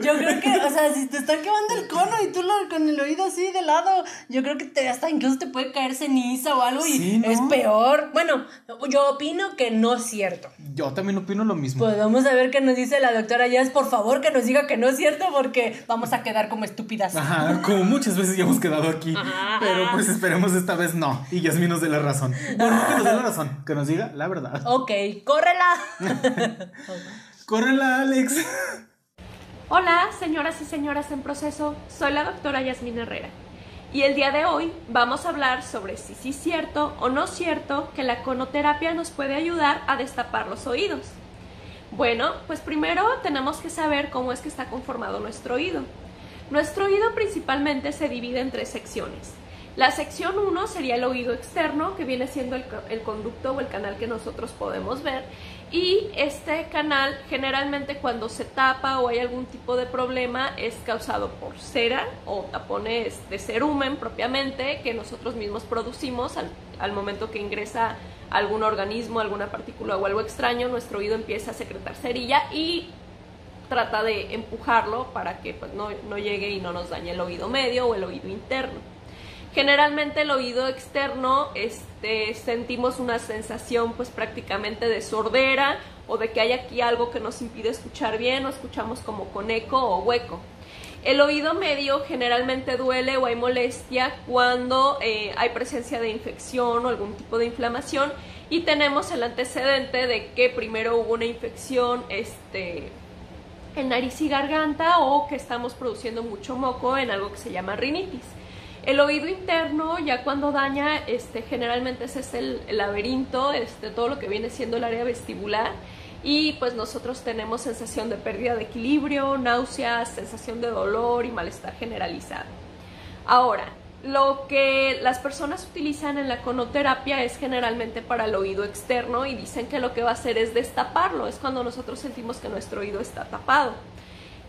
yo creo que, o sea, si te está quemando el cono y tú lo, con el oído así de lado, yo creo que te, hasta incluso te puede caer ceniza o algo y Sí, ¿no? es peor. Bueno, yo opino que no es cierto. Yo también opino lo mismo. Pues vamos a ver qué nos dice la doctora Jazz. Por favor, que nos diga que no es cierto porque vamos a quedar como estúpidas. Ajá, como muchas veces ya hemos quedado aquí. Ajá. Pero pues esperemos esta vez no. Y Yasmin nos dé la razón. Bueno, no que nos dé la razón, que nos diga la verdad. Ok, córrela. Córrela, Alex. Hola, señoras y señoras en proceso, soy la doctora Yasmín Herrera y el día de hoy vamos a hablar sobre si sí es cierto o no cierto que la conoterapia nos puede ayudar a destapar los oídos. Bueno, pues primero tenemos que saber cómo es que está conformado nuestro oído. Nuestro oído principalmente se divide en tres secciones. La sección 1 sería el oído externo, que viene siendo el, co- el conducto o el canal que nosotros podemos ver. Y este canal generalmente cuando se tapa o hay algún tipo de problema es causado por cera o tapones de cerumen propiamente que nosotros mismos producimos al, momento que ingresa algún organismo, alguna partícula o algo extraño, nuestro oído empieza a secretar cerilla y trata de empujarlo para que pues, no, no llegue y no nos dañe el oído medio o el oído interno. Generalmente el oído externo este, sentimos una sensación pues prácticamente de sordera o de que hay aquí algo que nos impide escuchar bien o escuchamos como con eco o hueco. El oído medio generalmente duele o hay molestia cuando eh, hay presencia de infección o algún tipo de inflamación y tenemos el antecedente de que primero hubo una infección este, en nariz y garganta o que estamos produciendo mucho moco en algo que se llama rinitis. El oído interno, ya cuando daña, este, generalmente ese es el, el laberinto, este, todo lo que viene siendo el área vestibular. Y pues nosotros tenemos sensación de pérdida de equilibrio, náuseas, sensación de dolor y malestar generalizado. Ahora, lo que las personas utilizan en la conoterapia es generalmente para el oído externo y dicen que lo que va a hacer es destaparlo, es cuando nosotros sentimos que nuestro oído está tapado.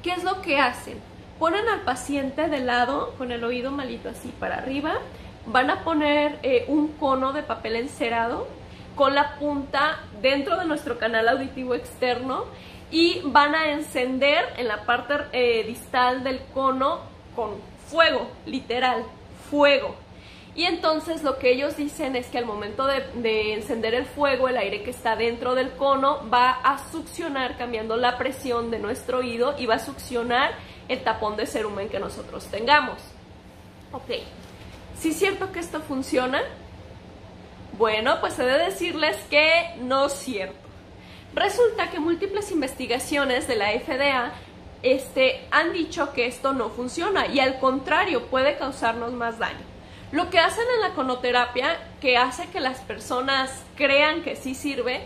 ¿Qué es lo que hacen? Ponen al paciente de lado con el oído malito así para arriba, van a poner eh, un cono de papel encerado con la punta dentro de nuestro canal auditivo externo y van a encender en la parte eh, distal del cono con fuego, literal, fuego. Y entonces lo que ellos dicen es que al momento de, de, encender el fuego, el aire que está dentro del cono va a succionar, cambiando la presión de nuestro oído y va a succionar el tapón de cerumen que nosotros tengamos. Ok, ¿sí es cierto que esto funciona? Bueno, pues he de decirles que no es cierto. Resulta que múltiples investigaciones de la FDA este, han dicho que esto no funciona y al contrario puede causarnos más daño. Lo que hacen en la conoterapia, que hace que las personas crean que sí sirve,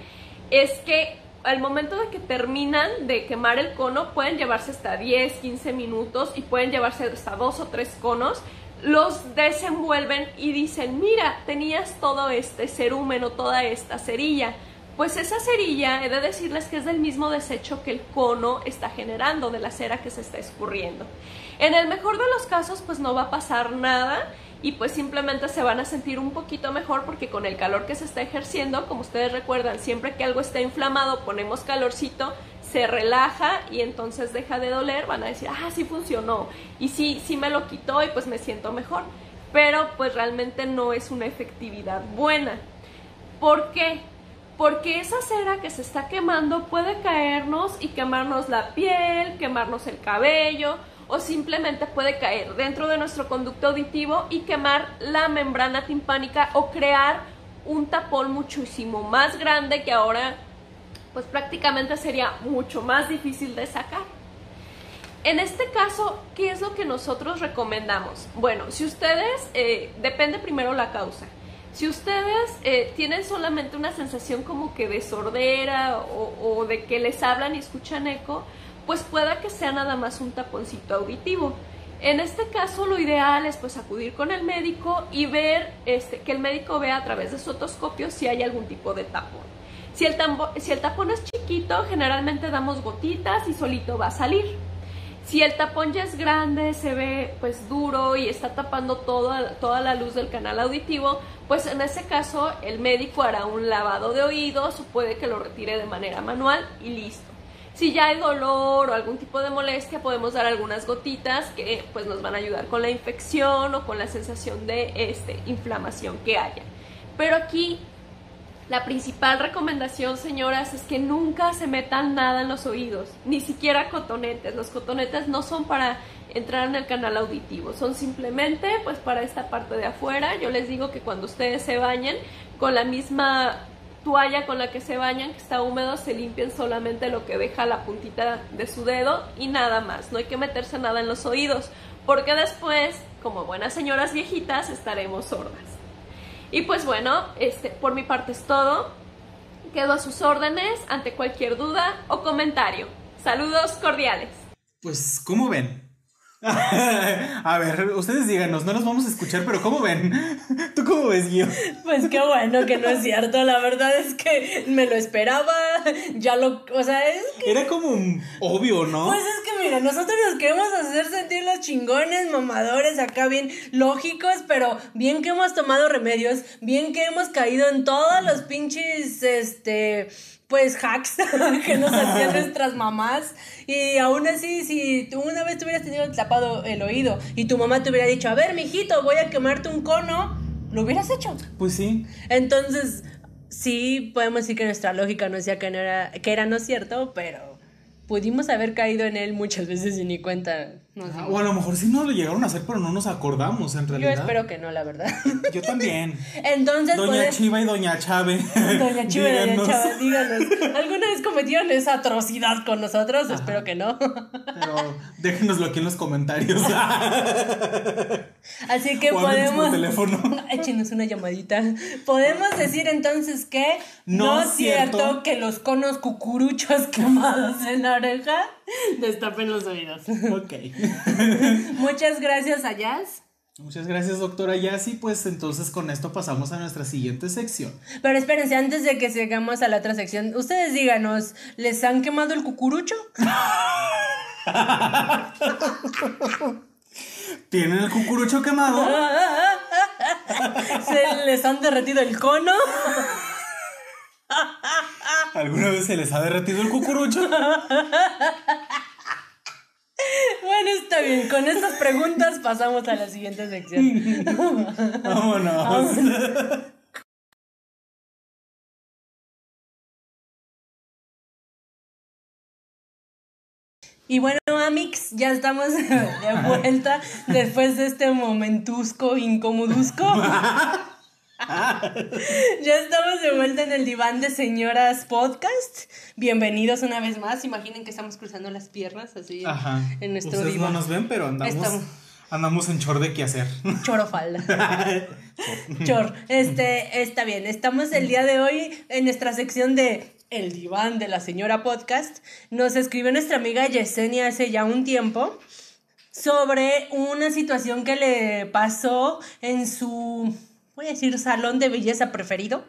es que al momento de que terminan de quemar el cono, pueden llevarse hasta 10, 15 minutos y pueden llevarse hasta dos o tres conos, los desenvuelven y dicen, mira, tenías todo este cerumen o toda esta cerilla. Pues esa cerilla, he de decirles que es del mismo desecho que el cono está generando, de la cera que se está escurriendo. En el mejor de los casos, pues no va a pasar nada y pues simplemente se van a sentir un poquito mejor porque con el calor que se está ejerciendo, como ustedes recuerdan, siempre que algo está inflamado ponemos calorcito, se relaja y entonces deja de doler, van a decir, ah, sí funcionó y sí, sí me lo quitó y pues me siento mejor, pero pues realmente no es una efectividad buena. ¿Por qué? Porque esa cera que se está quemando puede caernos y quemarnos la piel, quemarnos el cabello, o simplemente puede caer dentro de nuestro conducto auditivo y quemar la membrana timpánica o crear un tapón muchísimo más grande que ahora pues prácticamente sería mucho más difícil de sacar. En este caso, ¿qué es lo que nosotros recomendamos? Bueno, si ustedes, eh, depende primero la causa. Si ustedes eh, tienen solamente una sensación como que de sordera o, o de que les hablan y escuchan eco, pues pueda que sea nada más un taponcito auditivo. En este caso lo ideal es pues acudir con el médico y ver este, que el médico vea a través de su otoscopio si hay algún tipo de tapón. Si el, tapón es chiquito, generalmente damos gotitas y solito va a salir. Si el tapón ya es grande, se ve pues duro y está tapando toda la luz del canal auditivo, pues en ese caso el médico hará un lavado de oídos o puede que lo retire de manera manual y listo. Si ya hay dolor o algún tipo de molestia, podemos dar algunas gotitas que pues nos van a ayudar con la infección o con la sensación de este, inflamación que haya. Pero aquí la principal recomendación, señoras, es que nunca se metan nada en los oídos, ni siquiera cotonetes. Los cotonetes no son para entrar en el canal auditivo, son simplemente pues para esta parte de afuera. Yo les digo que cuando ustedes se bañen con la misma toalla con la que se bañan, que está húmedo, se limpien solamente lo que deja la puntita de su dedo y nada más. No hay que meterse nada en los oídos, porque después, como buenas señoras viejitas, estaremos sordas. Y pues bueno, este, por mi parte es todo. Quedo a sus órdenes ante cualquier duda o comentario. Saludos cordiales. Pues, ¿cómo ven? a ver, ustedes díganos, no nos vamos a escuchar, pero ¿cómo ven? ¿Tú cómo ves, Guido? Pues qué bueno que no es cierto, la verdad es que me lo esperaba, ya lo, o sea, es que... Era como obvio, ¿no? Pues es que mira, nosotros nos queremos hacer sentir los chingones, mamadores, acá bien lógicos, pero bien que hemos tomado remedios, bien que hemos caído en todos los pinches, este pues hacks que nos hacían nuestras mamás. Y aún así, si tú una vez te hubieras tenido tapado el oído y tu mamá te hubiera dicho, a ver, mijito, voy a quemarte un cono, lo hubieras hecho. Pues sí. Entonces, sí, podemos decir que nuestra lógica no decía que, no era, que era no cierto, pero pudimos haber caído en él muchas veces y ni cuenta. O a lo mejor sí nos lo llegaron a hacer, pero no nos acordamos en realidad. Yo espero que no, la verdad. Yo también. Entonces, Doña Chiva y Doña Chave. Doña Chiva y Doña Chave, díganos. ¿Alguna vez cometieron esa atrocidad con nosotros? Espero que no. Pero déjenoslo aquí en los comentarios. Así que o podemos. teléfono. Échenos una llamadita. Podemos decir entonces que no, es cierto. que los conos cucuruchos quemados en la oreja destapen los oídos. Ok. Muchas gracias a Jazz. Muchas gracias, doctora Yassi. Pues entonces con esto pasamos a nuestra siguiente sección. Pero espérense, antes de que sigamos a la otra sección, ustedes díganos, ¿les han quemado el cucurucho? ¿Tienen el cucurucho quemado? ¿Se les han derretido el cono? ¿Alguna vez se les ha derretido el cucurucho? Bueno, está bien. Con estas preguntas pasamos a la siguiente sección. Vámonos. Y bueno, Amix, ya estamos de vuelta después de este momentusco, incomodusco. ya estamos de vuelta en el diván de señoras podcast. Bienvenidos una vez más. Imaginen que estamos cruzando las piernas así Ajá. en nuestro Ustedes diván. no nos ven, pero andamos, Estamos- andamos en chor de qué hacer. Choro falda. Chor. Este, está bien. Estamos el día de hoy en nuestra sección de El diván de la señora podcast. Nos escribió nuestra amiga Yesenia hace ya un tiempo sobre una situación que le pasó en su, voy a decir, salón de belleza preferido.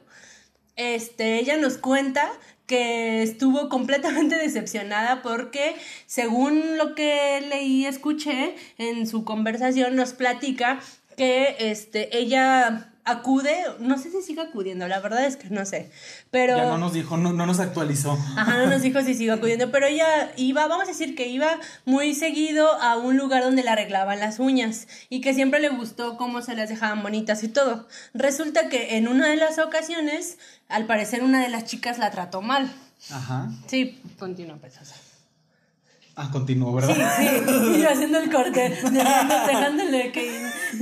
Este, ella nos cuenta que estuvo completamente decepcionada porque según lo que leí escuché en su conversación nos platica que este ella acude, no sé si sigue acudiendo, la verdad es que no sé, pero Ya no nos dijo, no, no nos actualizó. Ajá, no nos dijo si sigue acudiendo, pero ella iba, vamos a decir que iba muy seguido a un lugar donde le arreglaban las uñas y que siempre le gustó cómo se las dejaban bonitas y todo. Resulta que en una de las ocasiones, al parecer una de las chicas la trató mal. Ajá. Sí, continúa, Pesosa. Ah, continuó, ¿verdad? Sí, sí, y haciendo el corte, dejándole que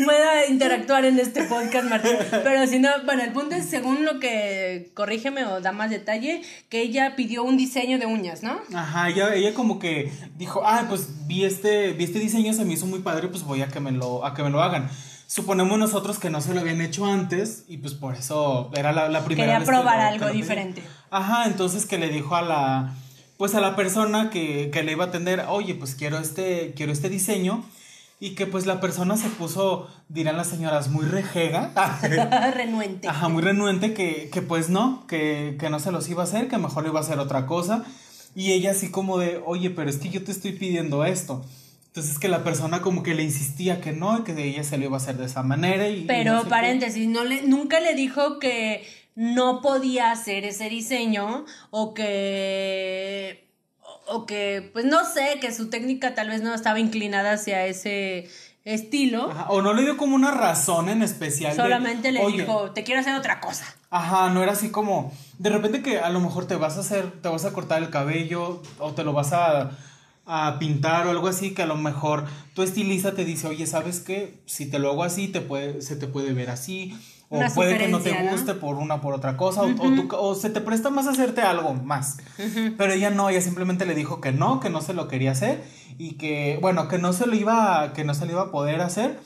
pueda interactuar en este podcast, Martín. Pero si no, bueno, el punto es, según lo que, corrígeme o da más detalle, que ella pidió un diseño de uñas, ¿no? Ajá, ella, ella como que dijo, ah, pues vi este, vi este diseño, se me hizo muy padre, pues voy a que me lo, a que me lo hagan. Suponemos nosotros que no se lo habían hecho antes y pues por eso era la, la primera Quería vez que probar lo- que algo lo pedí. diferente. Ajá, entonces que le dijo a la, pues a la persona que, que le iba a atender, oye, pues quiero este, quiero este diseño. Y que pues la persona se puso, dirán las señoras, muy rejega. Renuente. Ajá, muy renuente que, que pues no, que, que no se los iba a hacer, que mejor iba a hacer otra cosa. Y ella así como de, oye, pero es que yo te estoy pidiendo esto. Entonces que la persona como que le insistía que no, y que ella se lo iba a hacer de esa manera. Y, y Pero no sé qué. paréntesis, no le, nunca le dijo que no podía hacer ese diseño o que o que pues no sé, que su técnica tal vez no estaba inclinada hacia ese estilo. Ajá, o no le dio como una razón en especial. de, Solamente le "Oye, dijo, te quiero hacer otra cosa. Ajá, no era así como, de repente que a lo mejor te vas a hacer, te vas a cortar el cabello o te lo vas a, a pintar o algo así, que a lo mejor tu estilista te dice, oye, ¿sabes qué? Si te lo hago así, te puede, se te puede ver así. O puede que no te guste por una por otra cosa, o, o o se te presta más a hacerte algo más. Pero ella no, ella simplemente le dijo que no, que no se lo quería hacer y que, bueno, que no se lo iba, que no se lo iba a poder hacer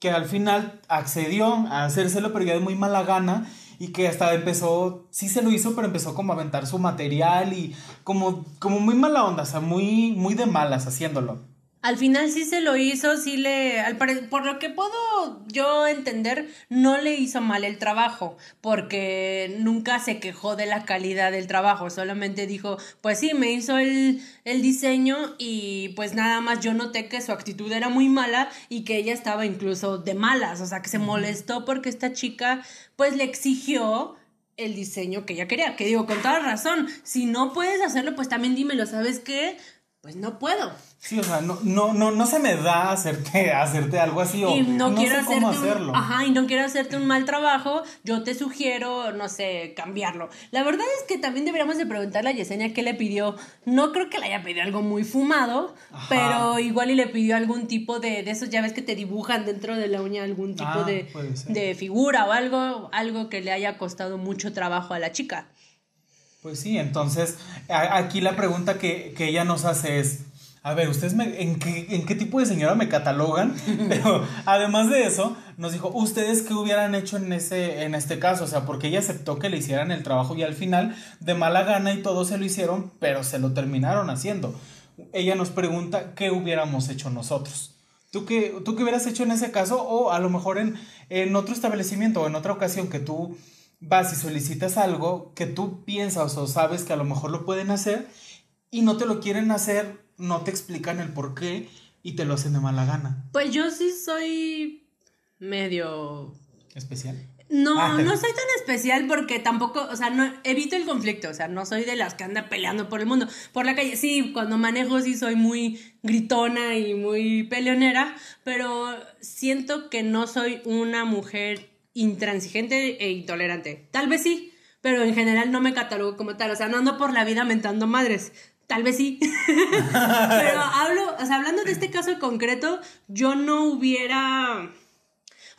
que al final accedió a hacérselo, pero ya de muy mala gana, y que hasta empezó, sí se lo hizo, pero empezó como a aventar su material y como, como muy mala onda, o sea, muy, muy de malas haciéndolo. Al final sí se lo hizo, sí le, al por lo que puedo yo entender, no le hizo mal el trabajo, porque nunca se quejó de la calidad del trabajo, solamente dijo, pues sí, me hizo el, el diseño y pues nada más yo noté que su actitud era muy mala y que ella estaba incluso de malas, o sea, que se molestó porque esta chica pues le exigió el diseño que ella quería, que digo, con toda razón, si no puedes hacerlo, pues también dímelo, ¿sabes qué? Pues no puedo. Sí, o sea, no, no, no, no se me da hacerte, hacerte algo así o y no, quiero sé cómo un, hacerlo. ajá y no quiero hacerte un mal trabajo yo te sugiero no sé cambiarlo la verdad es que también deberíamos de preguntarle a Yesenia qué le pidió no creo que le haya pedido algo muy fumado Ajá. pero igual y le pidió algún tipo de de esos llaves que te dibujan dentro de la uña algún tipo Ah, de, de figura o algo algo que le haya costado mucho trabajo a la chica Pues sí, entonces aquí la pregunta que, que ella nos hace es, a ver, ¿ustedes me- en, qué, en qué tipo de señora me catalogan? Pero además de eso, nos dijo, ¿ustedes qué hubieran hecho en, ese, en este caso? O sea, porque ella aceptó que le hicieran el trabajo y al final, de mala gana y todo se lo hicieron, pero se lo terminaron haciendo. Ella nos pregunta, ¿qué hubiéramos hecho nosotros? ¿Tú qué, ¿Tú qué hubieras hecho en ese caso? O a lo mejor en, en otro establecimiento o en otra ocasión que tú vas y solicitas algo que tú piensas o sabes que a lo mejor lo pueden hacer y no te lo quieren hacer, no te explican el por qué y te lo hacen de mala gana. pues yo sí soy medio especial. No, Ah. no soy tan especial porque tampoco, o sea, no evito el conflicto, o sea, no soy de las que anda peleando por el mundo. Por la calle, sí, cuando manejo sí soy muy gritona y muy peleonera, pero siento que no soy una mujer intransigente e intolerante. Tal vez sí, pero en general no me catalogo como tal, o sea, no ando por la vida mentando madres. Tal vez sí. pero hablo, o sea, hablando de este caso en concreto, yo no hubiera...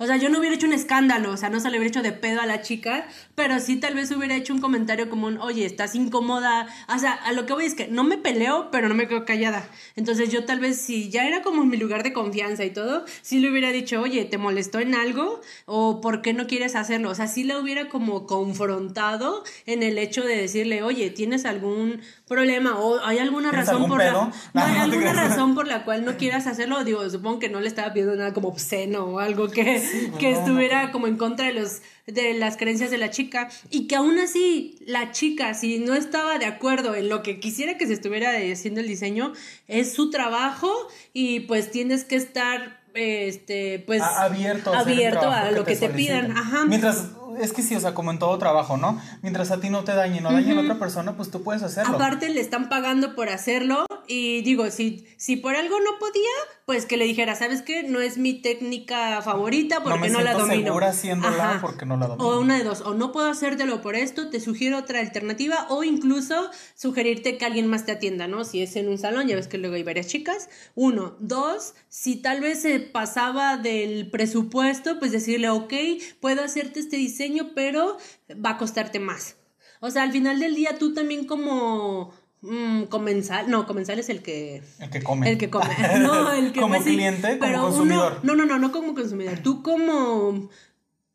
O sea, yo no hubiera hecho un escándalo, o sea, no se le hubiera hecho de pedo a la chica, pero sí tal vez hubiera hecho un comentario como un, oye, estás incómoda. O sea, a lo que voy es que no me peleo, pero no me quedo callada. Entonces yo tal vez si ya era como mi lugar de confianza y todo, sí le hubiera dicho, oye, ¿te molestó en algo? ¿O por qué no quieres hacerlo? O sea, sí le hubiera como confrontado en el hecho de decirle, oye, ¿tienes algún problema? ¿O hay alguna ¿Tienes razón por pedo? la... No, No, hay no te alguna creas. razón por la cual no quieras hacerlo? Digo, supongo que no le estaba pidiendo nada como obsceno o algo que, pues que estuviera como en contra de los de las creencias de la chica y que aún así la chica si no estaba de acuerdo en lo que quisiera que se estuviera haciendo el diseño es su trabajo y pues tienes que estar este pues A- abierto, a, abierto a lo que te, soliciten. pidan. ajá. Mientras, es que sí, o sea, como en todo trabajo, ¿no? Mientras a ti no te dañe, no dañe a la otra persona, pues tú puedes hacerlo. Aparte le están pagando por hacerlo y digo, si, si por algo no podía, pues que le dijera, ¿sabes qué? No es mi técnica favorita porque me no, la domino. segura haciéndola porque no la domino. O una de dos, o no puedo hacértelo por esto, te sugiero otra alternativa o incluso sugerirte que alguien más te atienda, ¿no? Si es en un salón, ya ves que luego hay varias chicas. Uno, dos, si tal vez se pasaba del presupuesto, pues decirle, ok, puedo hacerte este diseño, pero va a costarte más. O sea, al final del día tú también como mm, comensal, no, comensal es el que El que come. el que come. No, el que Como pues, sí, cliente, como pero uno- consumidor. no, no, no, no como consumidor. Tú como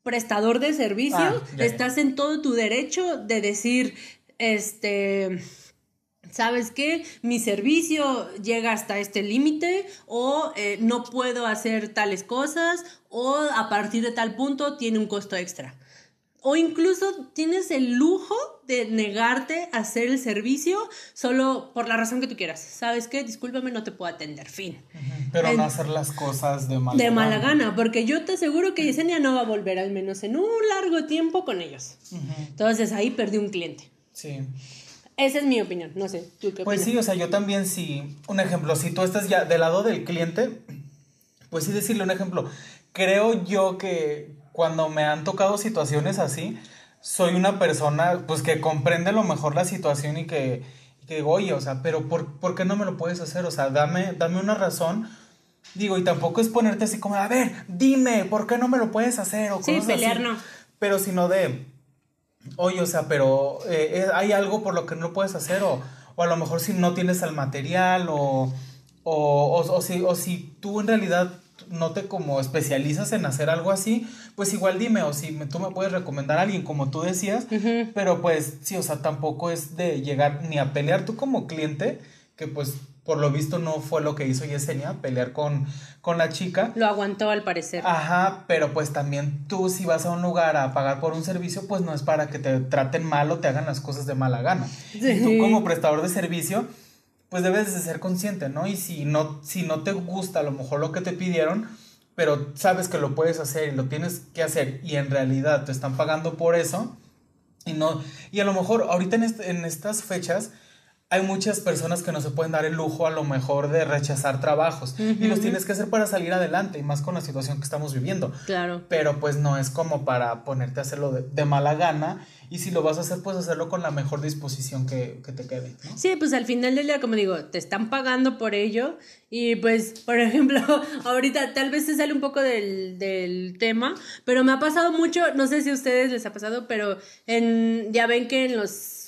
prestador de servicio Ah, ya, ya. estás en todo tu derecho de decir, este, ¿sabes qué? Mi servicio llega hasta este límite o eh, no puedo hacer tales cosas o a partir de tal punto tiene un costo extra. O incluso tienes el lujo de negarte a hacer el servicio solo por la razón que tú quieras. ¿Sabes qué? Discúlpame, no te puedo atender. Fin. Pero en- no hacer las cosas de mala De mala gana, porque yo te aseguro que Yesenia no va a volver al menos en un largo tiempo con ellos. Entonces ahí perdí un cliente. Sí. Esa es mi opinión. No sé, ¿tú qué Pues sí, o sea, yo también sí. Un ejemplo, si tú estás ya del lado del cliente, pues sí decirle un ejemplo. Creo yo que cuando me han tocado situaciones así, soy una persona pues que comprende a lo mejor la situación y que, y que digo, oye, o sea, pero por, ¿por qué no me lo puedes hacer? O sea, dame, dame una razón. Digo, y tampoco es ponerte así como, a ver, dime, ¿por qué no me lo puedes hacer? O Sí, pelear así. no. Pero sino de, oye, o sea, pero eh, eh, hay algo por lo que no lo puedes hacer o, o a lo mejor si no tienes el material o, o, o, o si, o si tú en realidad no te como especializas en hacer algo así, pues igual dime o si me- tú me puedes recomendar a alguien como tú decías, pero pues sí, o sea, tampoco es de llegar ni a pelear tú como cliente, que pues por lo visto no fue lo que hizo Yesenia, pelear con, con la chica. Lo aguantó al parecer. Ajá, pero pues también tú si vas a un lugar a pagar por un servicio, pues no es para que te traten mal o te hagan las cosas de mala gana. Y tú como prestador de servicio, pues debes de ser consciente, ¿no? Y si no, si no te gusta a lo mejor lo que te pidieron, pero sabes que lo puedes hacer y lo tienes que hacer y en realidad te están pagando por eso, y no, y a lo mejor ahorita en, en estas fechas hay muchas personas que no se pueden dar el lujo a lo mejor de rechazar trabajos y los tienes que hacer para salir adelante y más con la situación que estamos viviendo. Claro. Pero pues no es como para ponerte a hacerlo de, de mala gana y si lo vas a hacer pues hacerlo con la mejor disposición que, que te quede. ¿no? Sí, pues al final del día, como digo, te están pagando por ello. Y pues, por ejemplo, ahorita tal vez se sale un poco del, del tema, pero me ha pasado mucho, no sé si a ustedes les ha pasado, pero en, ya ven que en los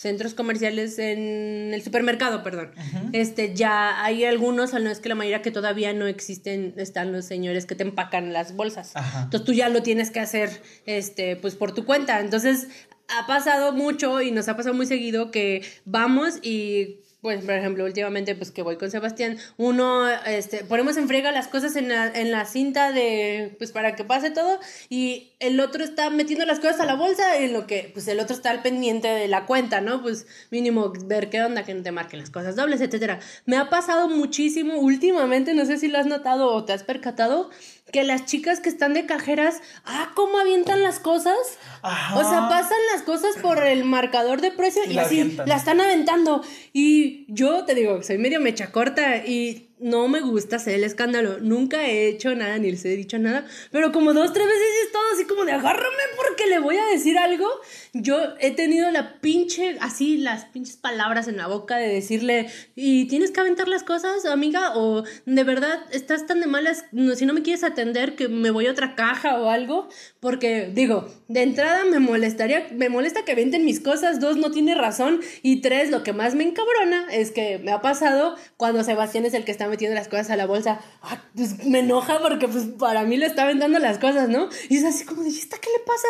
centros comerciales, en el supermercado, perdón, este ya hay algunos, o no es que la mayoría que todavía no existen, están los señores que te empacan las bolsas. Ajá. Entonces tú ya lo tienes que hacer, este, pues por tu cuenta. Entonces ha pasado mucho y nos ha pasado muy seguido que vamos y pues por ejemplo últimamente pues que voy con Sebastián uno este ponemos en friega las cosas en la, en la cinta de pues para que pase todo y el otro está metiendo las cosas a la bolsa en lo que pues el otro está al pendiente de la cuenta no pues mínimo ver qué onda que no te marquen las cosas dobles etcétera. Me ha pasado muchísimo últimamente no sé si lo has notado o te has percatado que las chicas que están de cajeras, ah, cómo avientan las cosas. Ajá. O sea, pasan las cosas por el marcador de precio Y y, la así avientan. la están aventando. Y yo te digo, soy medio mecha corta y no me gusta hacer el escándalo. Nunca he hecho nada ni les he dicho nada. Pero como dos, tres veces he estado así como de agárrame porque le voy a decir algo. Yo he tenido la pinche, así las pinches palabras en la boca de decirle, y tienes que aventar las cosas, amiga, o de verdad estás tan de malas, si no me quieres atender, que me voy a otra caja o algo. Porque, digo, de entrada me molestaría, me molesta que avienten mis cosas, dos, no tiene razón, y tres, lo que más me encabrona es que me ha pasado cuando Sebastián es el que está metiendo las cosas a la bolsa, ah, pues me enoja porque pues para mí le está aventando las cosas, ¿no? Y es así como de, ¿y esta qué le pasa?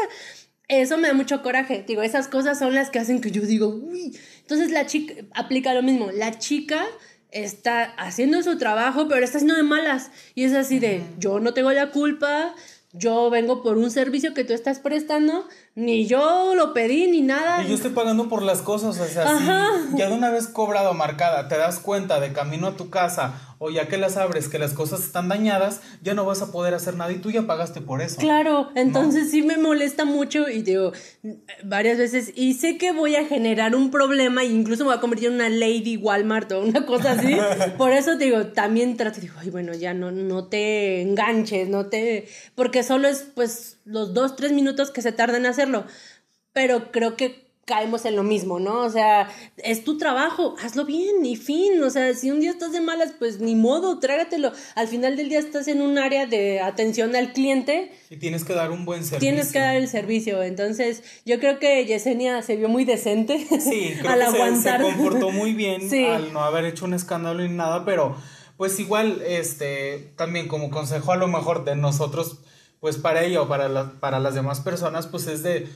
Eso me da mucho coraje. Digo, esas cosas son las que hacen que yo digo, uy. Entonces la chica aplica lo mismo. La chica está haciendo su trabajo, pero está haciendo de malas. Y es así de, yo no tengo la culpa, yo vengo por un servicio que tú estás prestando, ni yo lo pedí, ni nada. Y yo estoy pagando por las cosas, o sea, Ajá. si ya de una vez cobrado, marcada, te das cuenta de camino a tu casa o ya que las abres que las cosas están dañadas, ya no vas a poder hacer nada y tú ya pagaste por eso. Claro, entonces sí me molesta mucho y digo varias veces y sé que voy a generar un problema e incluso me voy a convertir en una lady Walmart o una cosa así. Por eso te digo, también trato, digo, ay, bueno, ya no, no te enganches, no te... Porque solo es pues los dos, tres minutos que se tardan en hacerlo. Pero creo que caemos en lo mismo, ¿no? O sea, es tu trabajo, hazlo bien y fin. O sea, si un día estás de malas, pues ni modo, trágatelo. Al final del día estás en un área de atención al cliente, Y tienes que dar un buen servicio. tienes que dar el servicio. Entonces, yo creo que Yesenia se vio muy decente Sí, creo al que se- aguantar. Se, comportó muy bien Sí. al no haber hecho un escándalo ni nada, pero pues igual, este, también como consejo a lo mejor de nosotros, pues para ella o para, la- para las demás personas, pues es de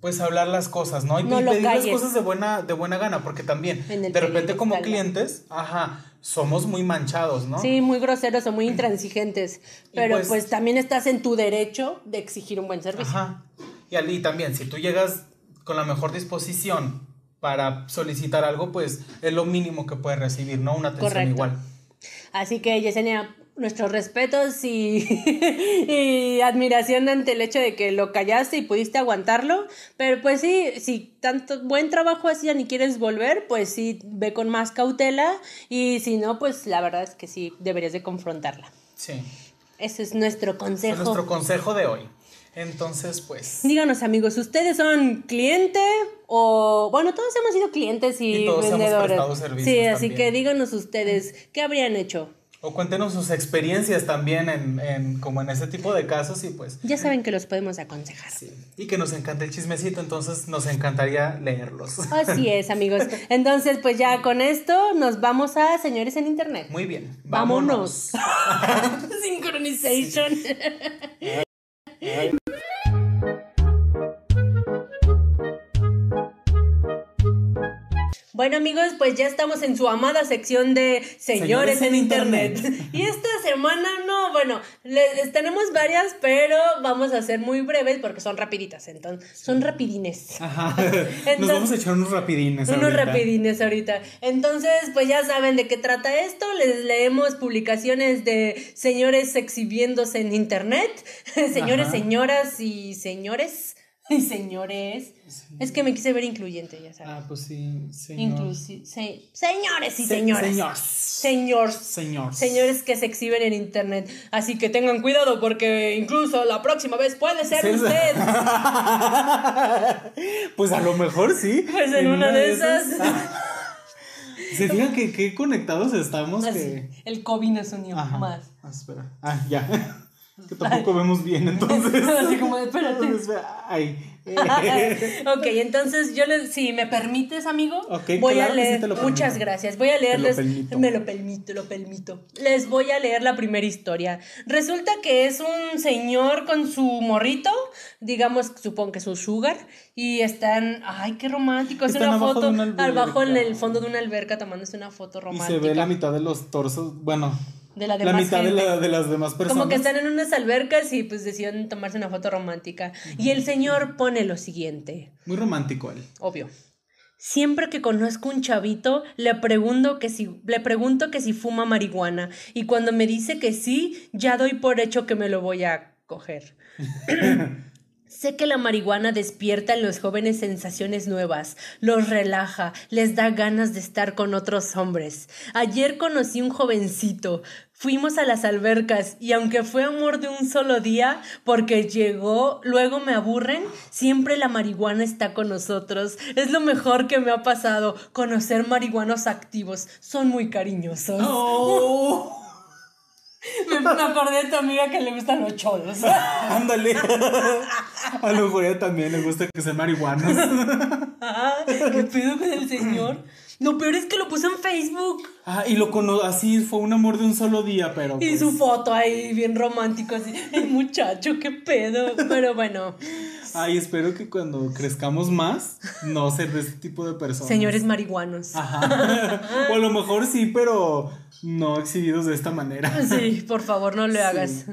pues hablar las cosas, ¿no? Y, No y lo pedir las cosas de buena, de buena gana, porque también, de repente como clientes, ajá, somos muy manchados, ¿no? Sí, muy groseros o muy intransigentes. Pero pues- pues, también estás en tu derecho de exigir un buen servicio. Ajá. Y, y también, si tú llegas con la mejor disposición para solicitar algo, pues es lo mínimo que puedes recibir, ¿no? Una atención Correcto. igual. Así que, Yesenia, nuestros respetos y, y admiración ante el hecho de que lo callaste y pudiste aguantarlo. Pero pues sí, si tanto buen trabajo hacían y quieres volver, pues sí, ve con más cautela. Y si no, pues la verdad es que sí, deberías de confrontarla. Sí. Ese es nuestro Es consejo. nuestro consejo de hoy. Entonces, pues. Díganos amigos, ¿ustedes son cliente o bueno, todos hemos sido clientes y, Y todos hemos vendedores? prestado servicios sí, así también. que díganos ustedes, ¿qué habrían hecho? O cuéntenos sus experiencias también en, en como en ese tipo de casos y pues. Ya saben que los podemos aconsejar. Sí. Y que nos encanta el chismecito, entonces nos encantaría leerlos. Así es, amigos. Entonces, pues ya con esto nos vamos a Señores en Internet. Muy bien. Vámonos. Synchronization. Bueno amigos, pues ya estamos en su amada sección de Señores, Señores en, Internet. Internet. Y esta semana no, bueno, les, tenemos varias, pero vamos a ser muy breves porque son rapiditas, entonces, son rapidines. Ajá. Entonces- nos vamos a echar unos rapidines. Unos ahorita. rapidines ahorita. Entonces, pues ya saben de qué trata esto. Les leemos publicaciones de señores exhibiéndose en internet. señores, Ajá. señoras y señores. Y señores. Es que me quise ver incluyente, ya saben. Ah, pues sí. Señor. Inclusi- se- señores y Se- señores. Señores. Señor. Señores que se exhiben en internet. Así que tengan cuidado porque incluso la próxima vez puede ser Sí, usted. pues a lo mejor sí. Pues en una de esas. Se fijan que qué conectados estamos Así, que. el COVID nos unió Ajá. más. Ah, espera. Ah, ya. Que tampoco vemos bien, entonces. Así como, espérate. Ay. ok, entonces yo les, si me permites, amigo, Ok, voy claro a sí leer. muchas gracias. Voy a leerles. me lo permito, lo permito. Les voy a leer la primera historia. Resulta que es un señor con su morrito, digamos, supongo que su sugar, y están, ay, qué romántico. Es Están una abajo foto de una abajo en el fondo de una alberca tomándose una foto Y romántica. se ve la mitad de los torsos. Bueno. De la la demás mitad de, la- de las demás personas. Como que están en unas albercas y pues deciden tomarse una foto romántica. Y el señor pone lo siguiente. Muy romántico él. Obvio. Siempre que conozco un chavito, le pregunto que si, le pregunto que si fuma marihuana. Y cuando me dice que sí, ya doy por hecho que me lo voy a coger. Sé que la marihuana despierta en los jóvenes sensaciones nuevas, los relaja, les da ganas de estar con otros hombres. Ayer conocí un jovencito, fuimos a las albercas y aunque fue amor de un solo día, porque llegó, luego me aburren, siempre la marihuana está con nosotros. Es lo mejor que me ha pasado, conocer marihuanos activos. Son muy cariñosos. Oh. Me, me acordé de tu amiga que le gustan los cholos. Ándale. A lo mejor ella también le gusta que sean marihuanos. Ah, ¿Qué pedo con el señor? Lo peor es que lo puso en Facebook. Ah, y lo cono así fue un amor de un solo día, pero. Y pues, su foto ahí bien romántico, así. El muchacho, qué pedo. Pero bueno, Ay, espero que cuando crezcamos más, no ser de este tipo de personas. señores marihuanos. Ajá. o a lo mejor sí, pero no exhibidos de esta manera. Sí, por favor, no le hagas.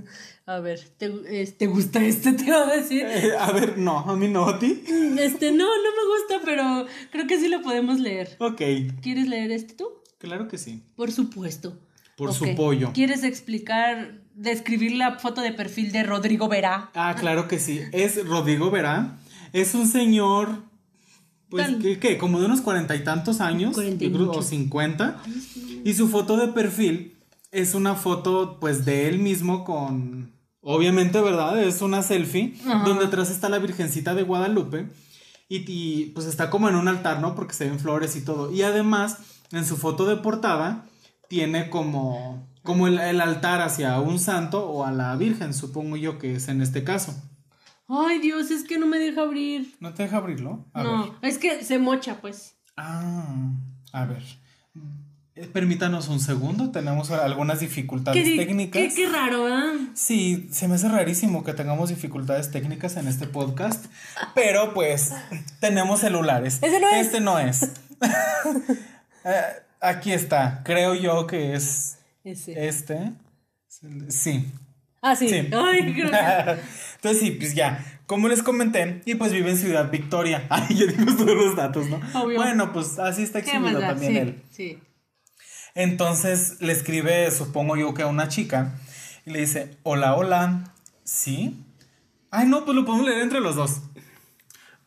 A ver, ¿te, ¿te gusta este? Te iba a decir. Eh, a ver, no, a mí no, a ti. Este, no, no me gusta, pero creo que sí lo podemos leer. Ok, ¿Quieres leer este tú? claro que sí. Por supuesto. Por Ok. su pollo. ¿Quieres explicar, describir la foto de perfil de Rodrigo Verá? Ah, claro que sí. Es Rodrigo Verá. Es un señor, pues, ¿qué, qué? Como de unos cuarenta y tantos años. Cuarenta y yo creo, o cincuenta. Y su foto de perfil es una foto, pues, de él mismo con... Obviamente, ¿verdad? Es una selfie donde atrás está la Virgencita de Guadalupe. Y, y, pues está como en un altar, ¿no? Porque se ven flores y todo. Y además, en su foto de portada, tiene como, como el, el altar hacia un santo o a la Virgen, supongo yo que es en este caso. Ay, Dios, es que no me deja abrir. ¿No te deja abrirlo? A ver. no, es que se mocha, pues. Ah, a ver. Eh, Permítanos un segundo, tenemos algunas dificultades Qué, técnicas. qué, qué raro, ¿ah? Sí, se me hace rarísimo que tengamos dificultades técnicas en este podcast, pero pues tenemos celulares. Ese no es. Este no es. Eh, aquí está, creo yo que es Ese. este. Sí. Ah, sí. Sí. Ay, creo que. Entonces sí, pues ya, como les comenté, y pues vive en Ciudad Victoria. Ay, yo digo todos los datos, ¿no? Obvio. Bueno, pues así está ¿Qué exhibido también Sí, él. sí. Entonces le escribe, supongo yo que a una chica, y le dice, hola, hola, ¿sí? Ay, no, pues lo podemos leer entre los dos.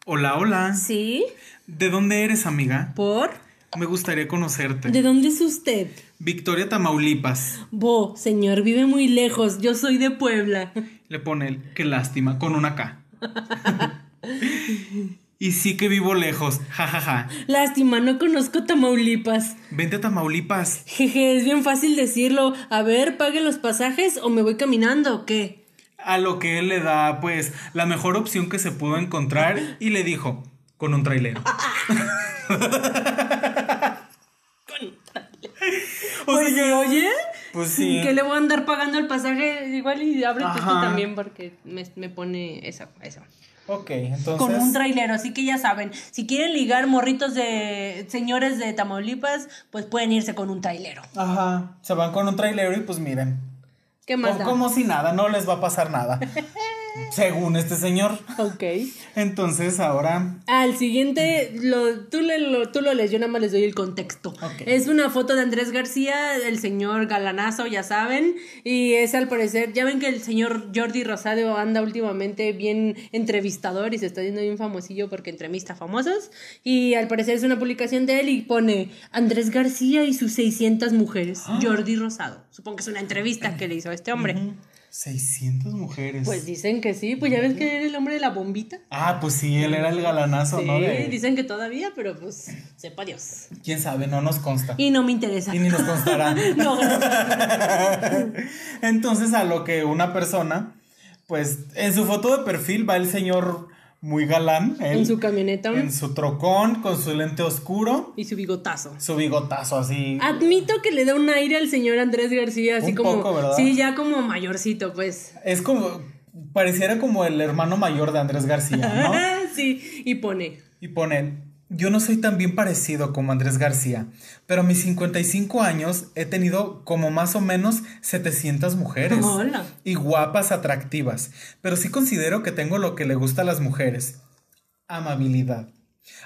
Hola, hola. ¿Sí? ¿De dónde eres, amiga? ¿Por? Me gustaría conocerte. ¿De dónde es usted? Victoria Tamaulipas. Bo, señor, vive muy lejos. Yo soy de Puebla. Le pone él, qué lástima, con una K. y sí que vivo lejos, jajaja. Lástima, no conozco Tamaulipas. Vente a Tamaulipas. Jeje, es bien fácil decirlo. A ver, ¿pague los pasajes o me voy caminando o qué? A lo que él le da, pues, la mejor opción que se pudo encontrar y le dijo, con un trailero. o sea, Pues, que- oye, Pues sí. que le voy a andar pagando el pasaje igual y ábrete tú Ajá. también porque me, me pone eso, eso. Ok, entonces. Con un trailero, así que ya saben, si quieren ligar morritos de señores de Tamaulipas, pues pueden irse con un trailero. Ajá. Se van con un trailero y pues miren. ¿Qué más Como, da? como si nada, no les va a pasar nada. según este señor. Ok. Entonces ahora. Al siguiente, lo, tú, le- lo, tú lo lees, yo nada más les doy el contexto. Ok. Es una foto de Andrés García, el señor galanazo, ya saben, y es al parecer, ya ven que el señor Jordi Rosado anda últimamente bien entrevistador y se está yendo bien famosillo porque entrevista a famosos, y al parecer es una publicación de él y pone Andrés García y sus 600 mujeres, Ah. Jordi Rosado. Supongo que es una entrevista que le hizo a este hombre. 600 mujeres. Pues dicen que sí, pues ya ves que era el hombre de la bombita. Ah, pues sí, él era el galanazo, Sí, ¿no? De- dicen que todavía, pero pues sepa Dios. Quién sabe, no nos consta. Y no me interesa. Y ni nos constará. No. Entonces, a lo que una persona, pues en su foto de perfil va el señor muy galán. él, En su camioneta En su trocón, con su lente oscuro, y su bigotazo. su bigotazo así. Admito que le da un aire al señor Andrés García, así Un como. poco, ¿verdad? Sí, ya como mayorcito, pues. Es como, pareciera como el hermano mayor de Andrés García, ¿no? sí, y pone. Y pone, yo no soy tan bien parecido como Andrés García, pero a mis 55 años he tenido como más o menos 700 mujeres. Hola. Y guapas, atractivas. Pero sí considero que tengo lo que le gusta a las mujeres. Amabilidad.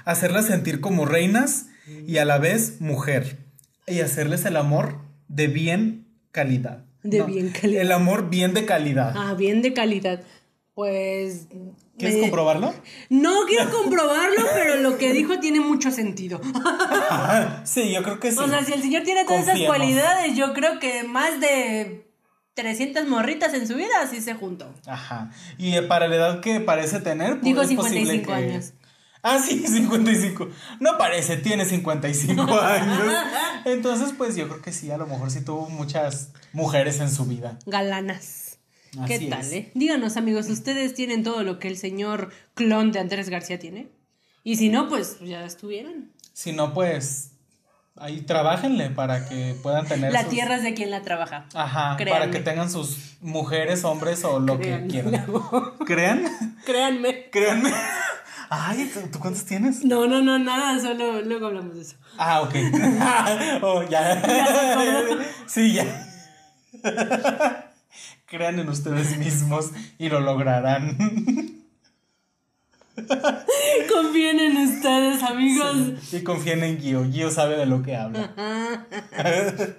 hacerlas sentir como reinas y a la vez mujer, y hacerles el amor de bien calidad. De bien calidad. El amor bien de calidad. Ah, bien de calidad. Pues. ¿Quieres me- comprobarlo? No quiero comprobarlo, pero lo que dijo tiene mucho sentido. sí, yo creo que sí. O sea, si el señor tiene todas esas cualidades, yo creo que más de 300 morritas en su vida sí se juntó. Ajá. Y eh, para la edad que parece tener, pues, Digo es posible 55 que- años. Ah, sí, 55. No parece, tiene 55 años. Entonces, pues yo creo que sí, a lo mejor sí tuvo muchas mujeres en su vida. Galanas. ¿Qué tal, es. eh? Díganos, amigos, ¿ustedes tienen todo lo que el señor clon de Andrés García tiene? Y si no, pues ya estuvieran. Si no, pues ahí trabajenle para que puedan tener La sus- tierra es de quien la trabaja. Ajá, Créanme. para que tengan sus mujeres, hombres o lo Créanme. que quieran. ¿Crean? Créanme. Créanme. Ay, ¿tú, tú cuántos tienes? No, no, no, nada, solo luego hablamos de eso. Ah, ok. oh, ya. sí, ya. Crean en ustedes mismos y lo lograrán. Confíen en ustedes, amigos. Y confíen en Gio. Gio sabe de lo que habla.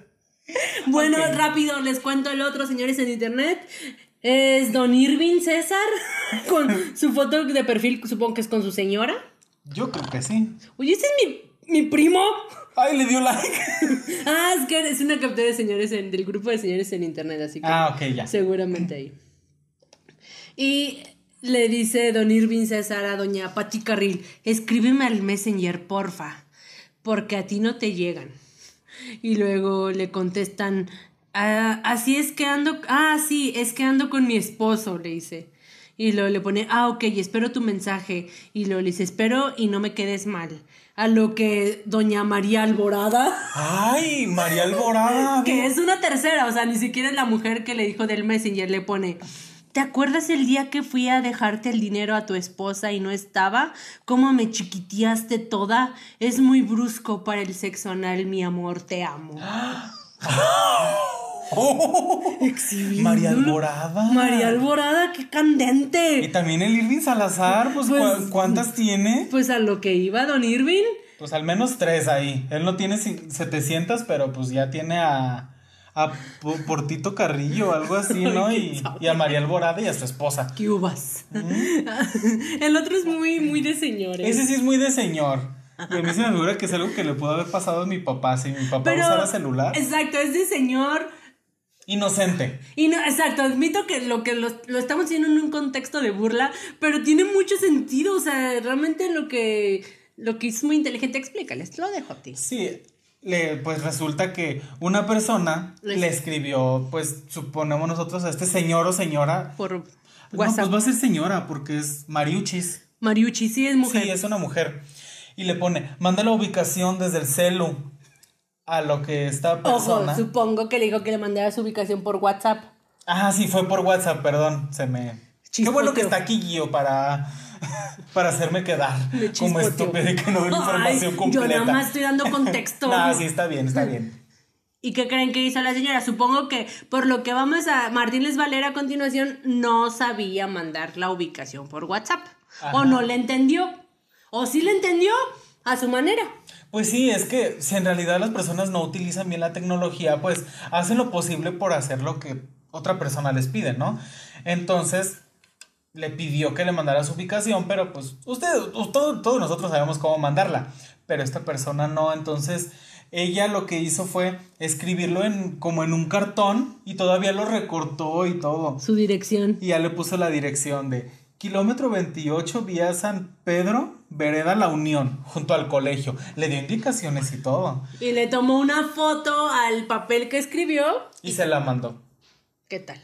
Bueno, rápido, les cuento el otro, señores, en internet. Es don Irving César, con su foto de perfil, supongo que es con su señora. Yo creo que sí. Oye, ese es mi, mi primo. Ay, le dio like. Ah, es que es una captura de señores en- del grupo de señores en internet, así que Ah, ok, ya. seguramente ahí. Y le dice don Irving César a doña Pati Carril, escríbeme al Messenger, porfa, porque a ti no te llegan. Y luego le contestan, "Ah, así es que ando, ah, sí, es que ando con mi esposo, le dice. Y luego le pone, ah, ok, espero tu mensaje. Y luego le dice, espero y no me quedes mal. A lo que doña María Alborada, Ay, María Alborada. que es una tercera, o sea, ni siquiera es la mujer que le dijo del Messenger, le pone, ¿te acuerdas el día que fui a dejarte el dinero a tu esposa y no estaba? ¿Cómo me chiquiteaste toda? Es muy brusco para el sexo anal, mi amor, te amo. Exhibiéndolo. María Alborada. María Alborada, qué Y candente. también el Irving Salazar, pues, Pues- ¿cu- ¿cuántas tiene? Pues a lo que iba don Irving. Pues al menos tres ahí. Él no tiene ci- 700, pero pues ya tiene a, a Portito Carrillo, algo así, ¿no? Y, y a María Alborada y a su esposa. ¿Qué uvas? el otro es muy, muy de señores. Ese sí es muy de señor. Y a mí se me figura que es algo que le pudo haber pasado a mi papá si mi papá usara celular. Exacto, es de señor. Inocente. Y no, exacto, admito que lo que lo, lo estamos haciendo en un contexto de burla, pero tiene mucho sentido. O sea, realmente lo que, lo que es muy inteligente, explícales, lo dejo a ti. Sí, le, pues resulta que una persona le escribió, pues suponemos nosotros a este señor o señora. Por No, WhatsApp. pues va a ser señora porque es Mariuchis. Mariuchi, sí es mujer. Sí, es una mujer. Y le pone, manda la ubicación desde el celu a lo que esta Ojo, persona. supongo que le dijo que le mandara su ubicación por WhatsApp. Ah, sí, fue por WhatsApp, perdón. Se me. Qué bueno que está aquí Guío para, para hacerme quedar como estúpido y que no doy información Ay, completa. Yo nada más estoy dando contexto. No, sí, está bien, está bien. ¿Y qué creen que hizo la señora? Supongo que por lo que vamos a Martín Les Valer a continuación, no sabía mandar la ubicación por WhatsApp. Ajá. O no le entendió. O sí le entendió a su manera. Pues sí, es que si en realidad las personas no utilizan bien la tecnología, pues hacen lo posible por hacer lo que otra persona les pide, ¿no? Entonces le pidió que le mandara su ubicación, pero pues usted, todo- todos nosotros sabemos cómo mandarla, pero esta persona no, entonces ella lo que hizo fue escribirlo en como en un cartón y todavía lo recortó y todo. Su dirección. Y ya le puso la dirección de kilómetro 28 vía San Pedro, Vereda La Unión, junto al colegio. Le dio indicaciones y todo. Y le tomó una foto al papel que escribió. Y se la mandó. ¿Qué tal?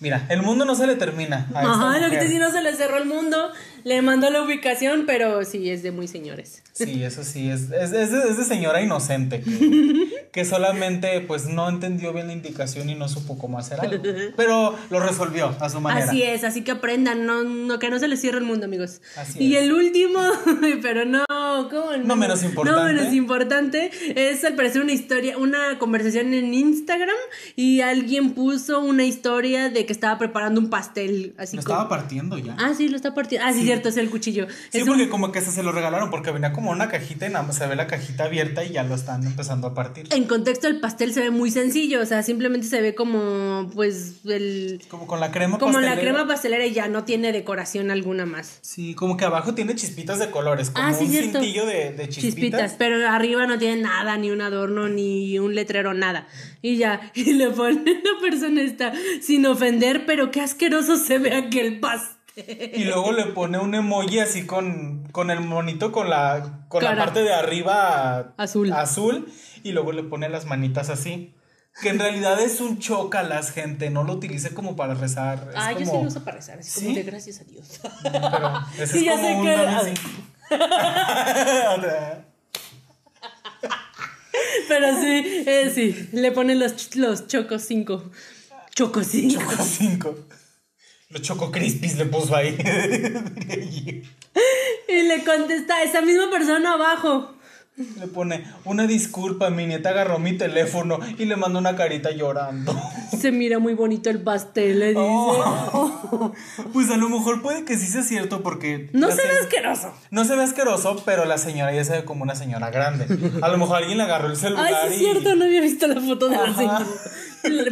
Mira, el mundo no se le termina. A Ajá, lo que te digo, no se le cerró el mundo. Le mandó la ubicación, pero sí, es de muy señores. Sí, eso sí, es, es, es de, es de señora inocente. Que, que solamente pues no entendió bien la indicación y no supo cómo hacer algo. Pero lo resolvió a su manera. Así es, así que aprendan, no, no, que no se les cierre el mundo, amigos. Así y el último, pero no, ¿cómo No menos importante. No menos importante, es al parecer una historia, una conversación en Instagram y alguien puso una historia de que estaba preparando un pastel, así Lo como- estaba partiendo ya. Ah, sí, lo está partiendo. Ah, sí, Sí, cierto, es el cuchillo. Sí, es un- porque como que se, se lo regalaron, porque venía como una cajita y nada más se ve la cajita abierta y ya lo están empezando a partir. En contexto, el pastel se ve muy sencillo, o sea, simplemente se ve como, pues, el... Como con la crema Como la pastelera. crema pastelera y ya no tiene decoración alguna más. Sí, como que abajo tiene chispitas de colores, como Ah, sí, un cierto. cintillo de, de chispitas. Chispitas, pero arriba no tiene nada, ni un adorno, ni un letrero, nada. Y ya, y le pone la persona está sin ofender, pero qué asqueroso se ve aquel pastel. Y luego le pone un emoji así con, con el monito con la, con la parte de arriba Azul. azul y luego le pone las manitas así. Que en realidad es un chocalas, gente. No lo utilice como para rezar. Es Ah, yo sí lo uso para rezar, ¿Sí? como de gracias a Dios. Pero ese Sí, es ya como sé un que- pero sí, eh, sí, le ponen los, los chocos 5. Chocos 5. Choco 5. Los Choco Crispies le puso ahí. Y le contesta esa misma persona abajo. Le pone una disculpa, mi nieta agarró mi teléfono y le manda una carita llorando. Se mira muy bonito el pastel, le dice. Oh. Pues a lo mejor puede que sí sea cierto porque... No se ve asqueroso. No se ve asqueroso, pero la señora ya se ve como una señora grande. A lo mejor alguien le agarró el celular Ay, sí es y... cierto, no había visto la foto de la señora.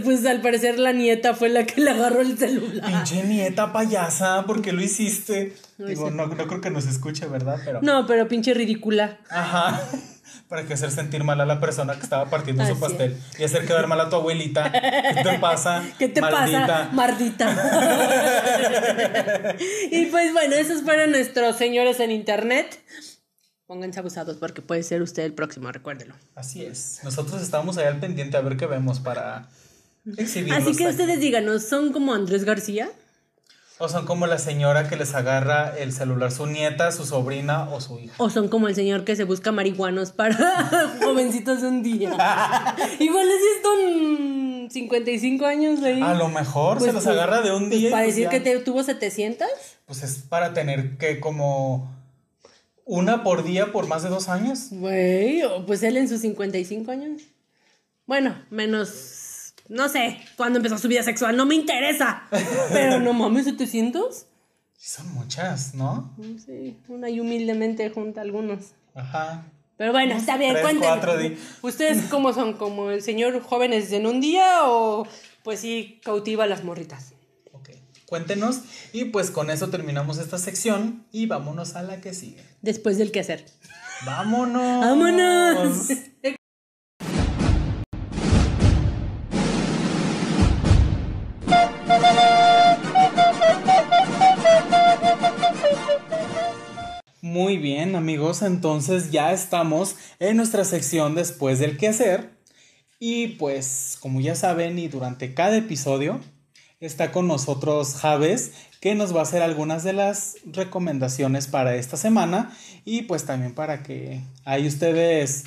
Pues al parecer la nieta fue la que le agarró el celular. Pinche nieta payasa, ¿por qué lo hiciste? No Digo, no, no creo que nos escuche, ¿verdad? Pero... No, pero pinche ridícula. Ajá. Para que hacer sentir mal a la persona que estaba partiendo Así su pastel y hacer quedar mal a tu abuelita. ¿Qué te pasa? ¿Qué te Maldita. pasa, mardita? y pues bueno, esos fueron nuestros señores en internet. Pónganse abusados porque puede ser usted el próximo, recuérdelo. Así es. Nosotros estábamos ahí al pendiente a ver qué vemos para exhibirlos. Así que ustedes díganos, ¿son como Andrés García? O son como la señora que les agarra el celular, su nieta, su sobrina o su hija. ¿O son como el señor que se busca marihuanos para jovencitos de un día? Igual es esto en 55 años ahí. A lo mejor se Pues, los pues, agarra de un pues, día. y para pues decir ya. que te, tuvo 700. Pues es para tener que como una por día por más de dos años. Güey, o pues él en sus 55 años. Bueno, menos, no sé, cuándo empezó su vida sexual, no me interesa. Pero no mames, 700. Sí, son muchas, ¿no? Sí, una y humildemente junta algunos. Ajá. Pero bueno, está bien, Tres, cuéntenme. ¿Ustedes cómo son? ¿Como el señor jóvenes en un día o pues sí cautiva a las morritas? Ok. Cuéntenos. Y pues con eso terminamos esta sección y vámonos a la que sigue. Después del quehacer. ¡Vámonos! ¡Vámonos! Muy bien, amigos. Entonces ya estamos en nuestra sección después del quehacer. Y pues, como ya saben, y durante cada episodio está con nosotros Javes, que nos va a hacer algunas de las recomendaciones para esta semana. Y pues también para que ahí ustedes,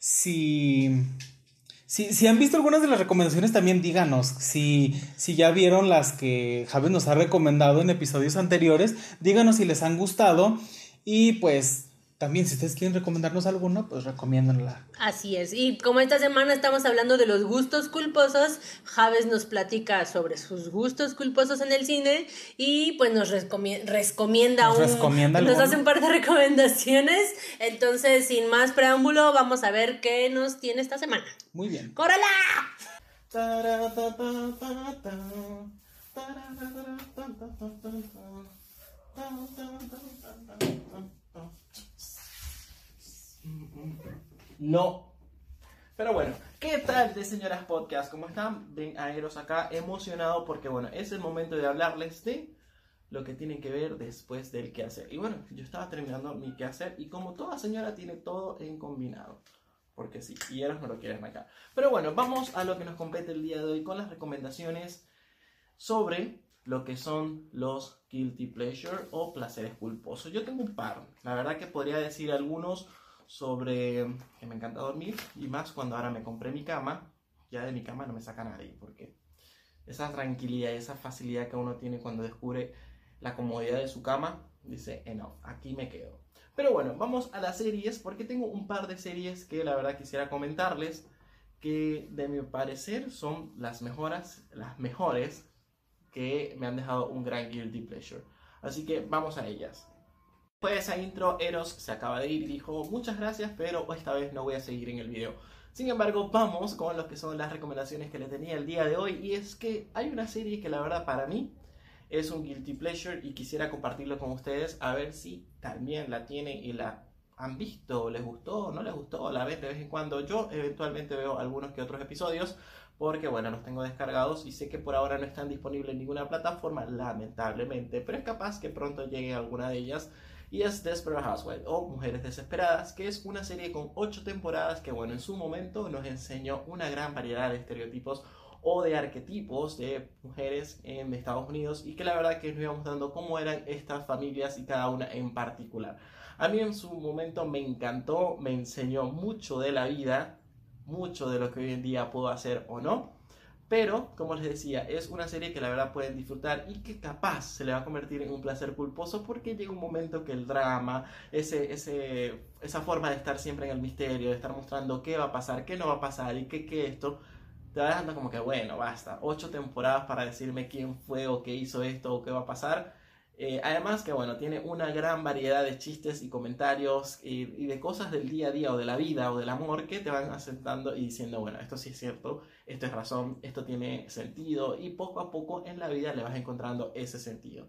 si, si, si han visto algunas de las recomendaciones, también díganos. Si, si ya vieron las que Javes nos ha recomendado en episodios anteriores, díganos si les han gustado. Y pues también si ustedes quieren recomendarnos alguna, pues recomiéndenla. Así es. Y como esta semana estamos hablando de los gustos culposos, Javes nos platica sobre sus gustos culposos en el cine y pues nos recomienda Nos un recomienda nos alguno. hace un par de recomendaciones. Entonces, sin más preámbulo, vamos a ver qué nos tiene esta semana. Muy bien. ¡Córala! No. Pero bueno, ¿qué tal de señoras podcast? ¿Cómo están? Ven a Eros acá emocionado porque bueno, es el momento de hablarles de lo que tienen que ver después del quehacer. Y bueno, yo estaba terminando mi quehacer y como toda señora tiene todo en combinado. Porque sí, y Eros no lo quieren acá. Pero bueno, vamos a lo que nos compete el día de hoy con las recomendaciones sobre lo que son los guilty pleasure o placeres culposos. Yo tengo un par. La verdad que podría decir algunos sobre que me encanta dormir y más cuando ahora me compré mi cama. Ya de mi cama no me saca nadie porque esa tranquilidad, esa facilidad que uno tiene cuando descubre la comodidad de su cama, dice, enough, aquí me quedo. Pero bueno, vamos a las series porque tengo un par de series que la verdad quisiera comentarles que de mi parecer son las mejoras, las mejores que me han dejado un gran guilty pleasure. Así que vamos a ellas. Después de esa intro, Eros se acaba de ir y dijo muchas gracias, pero esta vez no voy a seguir en el video. Sin embargo, vamos con lo que son las recomendaciones que le tenía el día de hoy. Y es que hay una serie que la verdad para mí es un guilty pleasure y quisiera compartirlo con ustedes a ver si también la tienen y la han visto, les gustó, no les gustó, la ven de vez en cuando. Yo eventualmente veo algunos que otros episodios porque bueno, los tengo descargados y sé que por ahora no están disponibles en ninguna plataforma, lamentablemente, pero es capaz que pronto llegue alguna de ellas y es Desperate Housewives o Mujeres Desesperadas, que es una serie con 8 temporadas que, bueno, en su momento nos enseñó una gran variedad de estereotipos o de arquetipos de mujeres en Estados Unidos y que la verdad que nos íbamos dando cómo eran estas familias y cada una en particular. A mí en su momento me encantó, me enseñó mucho de la vida, mucho de lo que hoy en día puedo hacer o no. Pero, como les decía, es una serie que la verdad pueden disfrutar y que capaz se le va a convertir en un placer culposo porque llega un momento que el drama, ese, ese, esa forma de estar siempre en el misterio, de estar mostrando qué va a pasar, qué no va a pasar y qué, qué esto, te va dejando como que, bueno, basta, ocho temporadas para decirme quién fue o qué hizo esto o qué va a pasar eh, además que bueno, tiene una gran variedad de chistes y comentarios y, de cosas del día a día o de la vida o del amor que te van asentando y diciendo, bueno, esto sí es cierto, esto es razón, esto tiene sentido y poco a poco en la vida le vas encontrando ese sentido.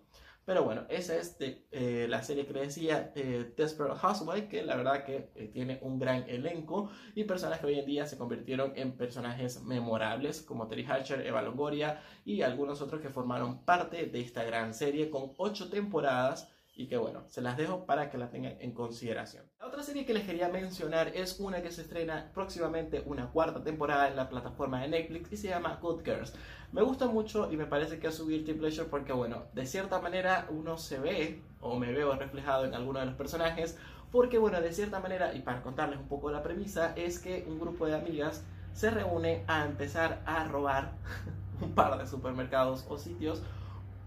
Pero bueno, esa es eh, la serie que decía eh, Desperate Housewives, que la verdad que eh, tiene un gran elenco y personas que hoy en día se convirtieron en personajes memorables, como Terry Hatcher, Eva Longoria y algunos otros que formaron parte de esta gran serie con ocho temporadas y que bueno, se las dejo para que la tengan en consideración. La otra serie que les quería mencionar es una que se estrena próximamente una cuarta temporada en la plataforma de Netflix y se llama Good Girls. Me gusta mucho y me parece que es su guilty pleasure porque bueno, de cierta manera uno se ve o me veo reflejado en alguno de los personajes porque bueno, de cierta manera y para contarles un poco la premisa es que un grupo de amigas se reúne a empezar a robar un par de supermercados o sitios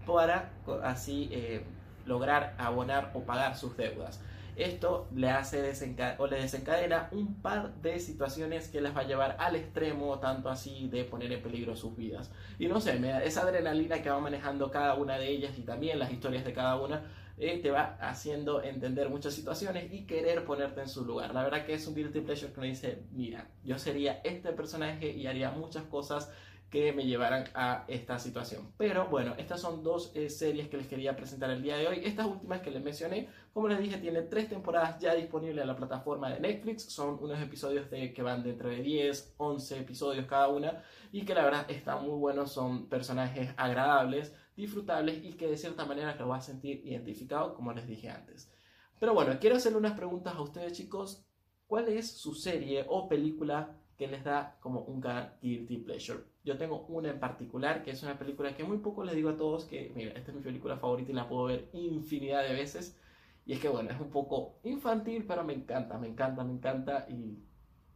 para así eh, lograr abonar o pagar sus deudas. Esto le hace o le desencadena un par de situaciones que las va a llevar al extremo, tanto así de poner en peligro sus vidas. Y no sé, esa adrenalina que va manejando cada una de ellas y también las historias de cada una, eh, te va haciendo entender muchas situaciones y querer ponerte en su lugar. La verdad que es un guilty pleasure que me dice, mira, yo sería este personaje y haría muchas cosas que me llevaran a esta situación. Pero bueno, estas son dos eh, series que les quería presentar el día de hoy. Estas últimas que les mencioné, como les dije, tiene tres temporadas ya disponibles en la plataforma de Netflix. Son unos episodios de, que van de entre 10, 11 episodios cada una y que la verdad están muy buenos. Son personajes agradables, disfrutables y que de cierta manera te vas a sentir identificado, como les dije antes. Pero bueno, quiero hacerle unas preguntas a ustedes chicos. ¿Cuál es su serie o película que les da como un guilty pleasure. Yo tengo una en particular que es una película que muy poco les digo a todos que, mira, esta es mi película favorita y la puedo ver infinidad de veces. Y es que, bueno, es un poco infantil, pero me encanta, me encanta, me encanta. Y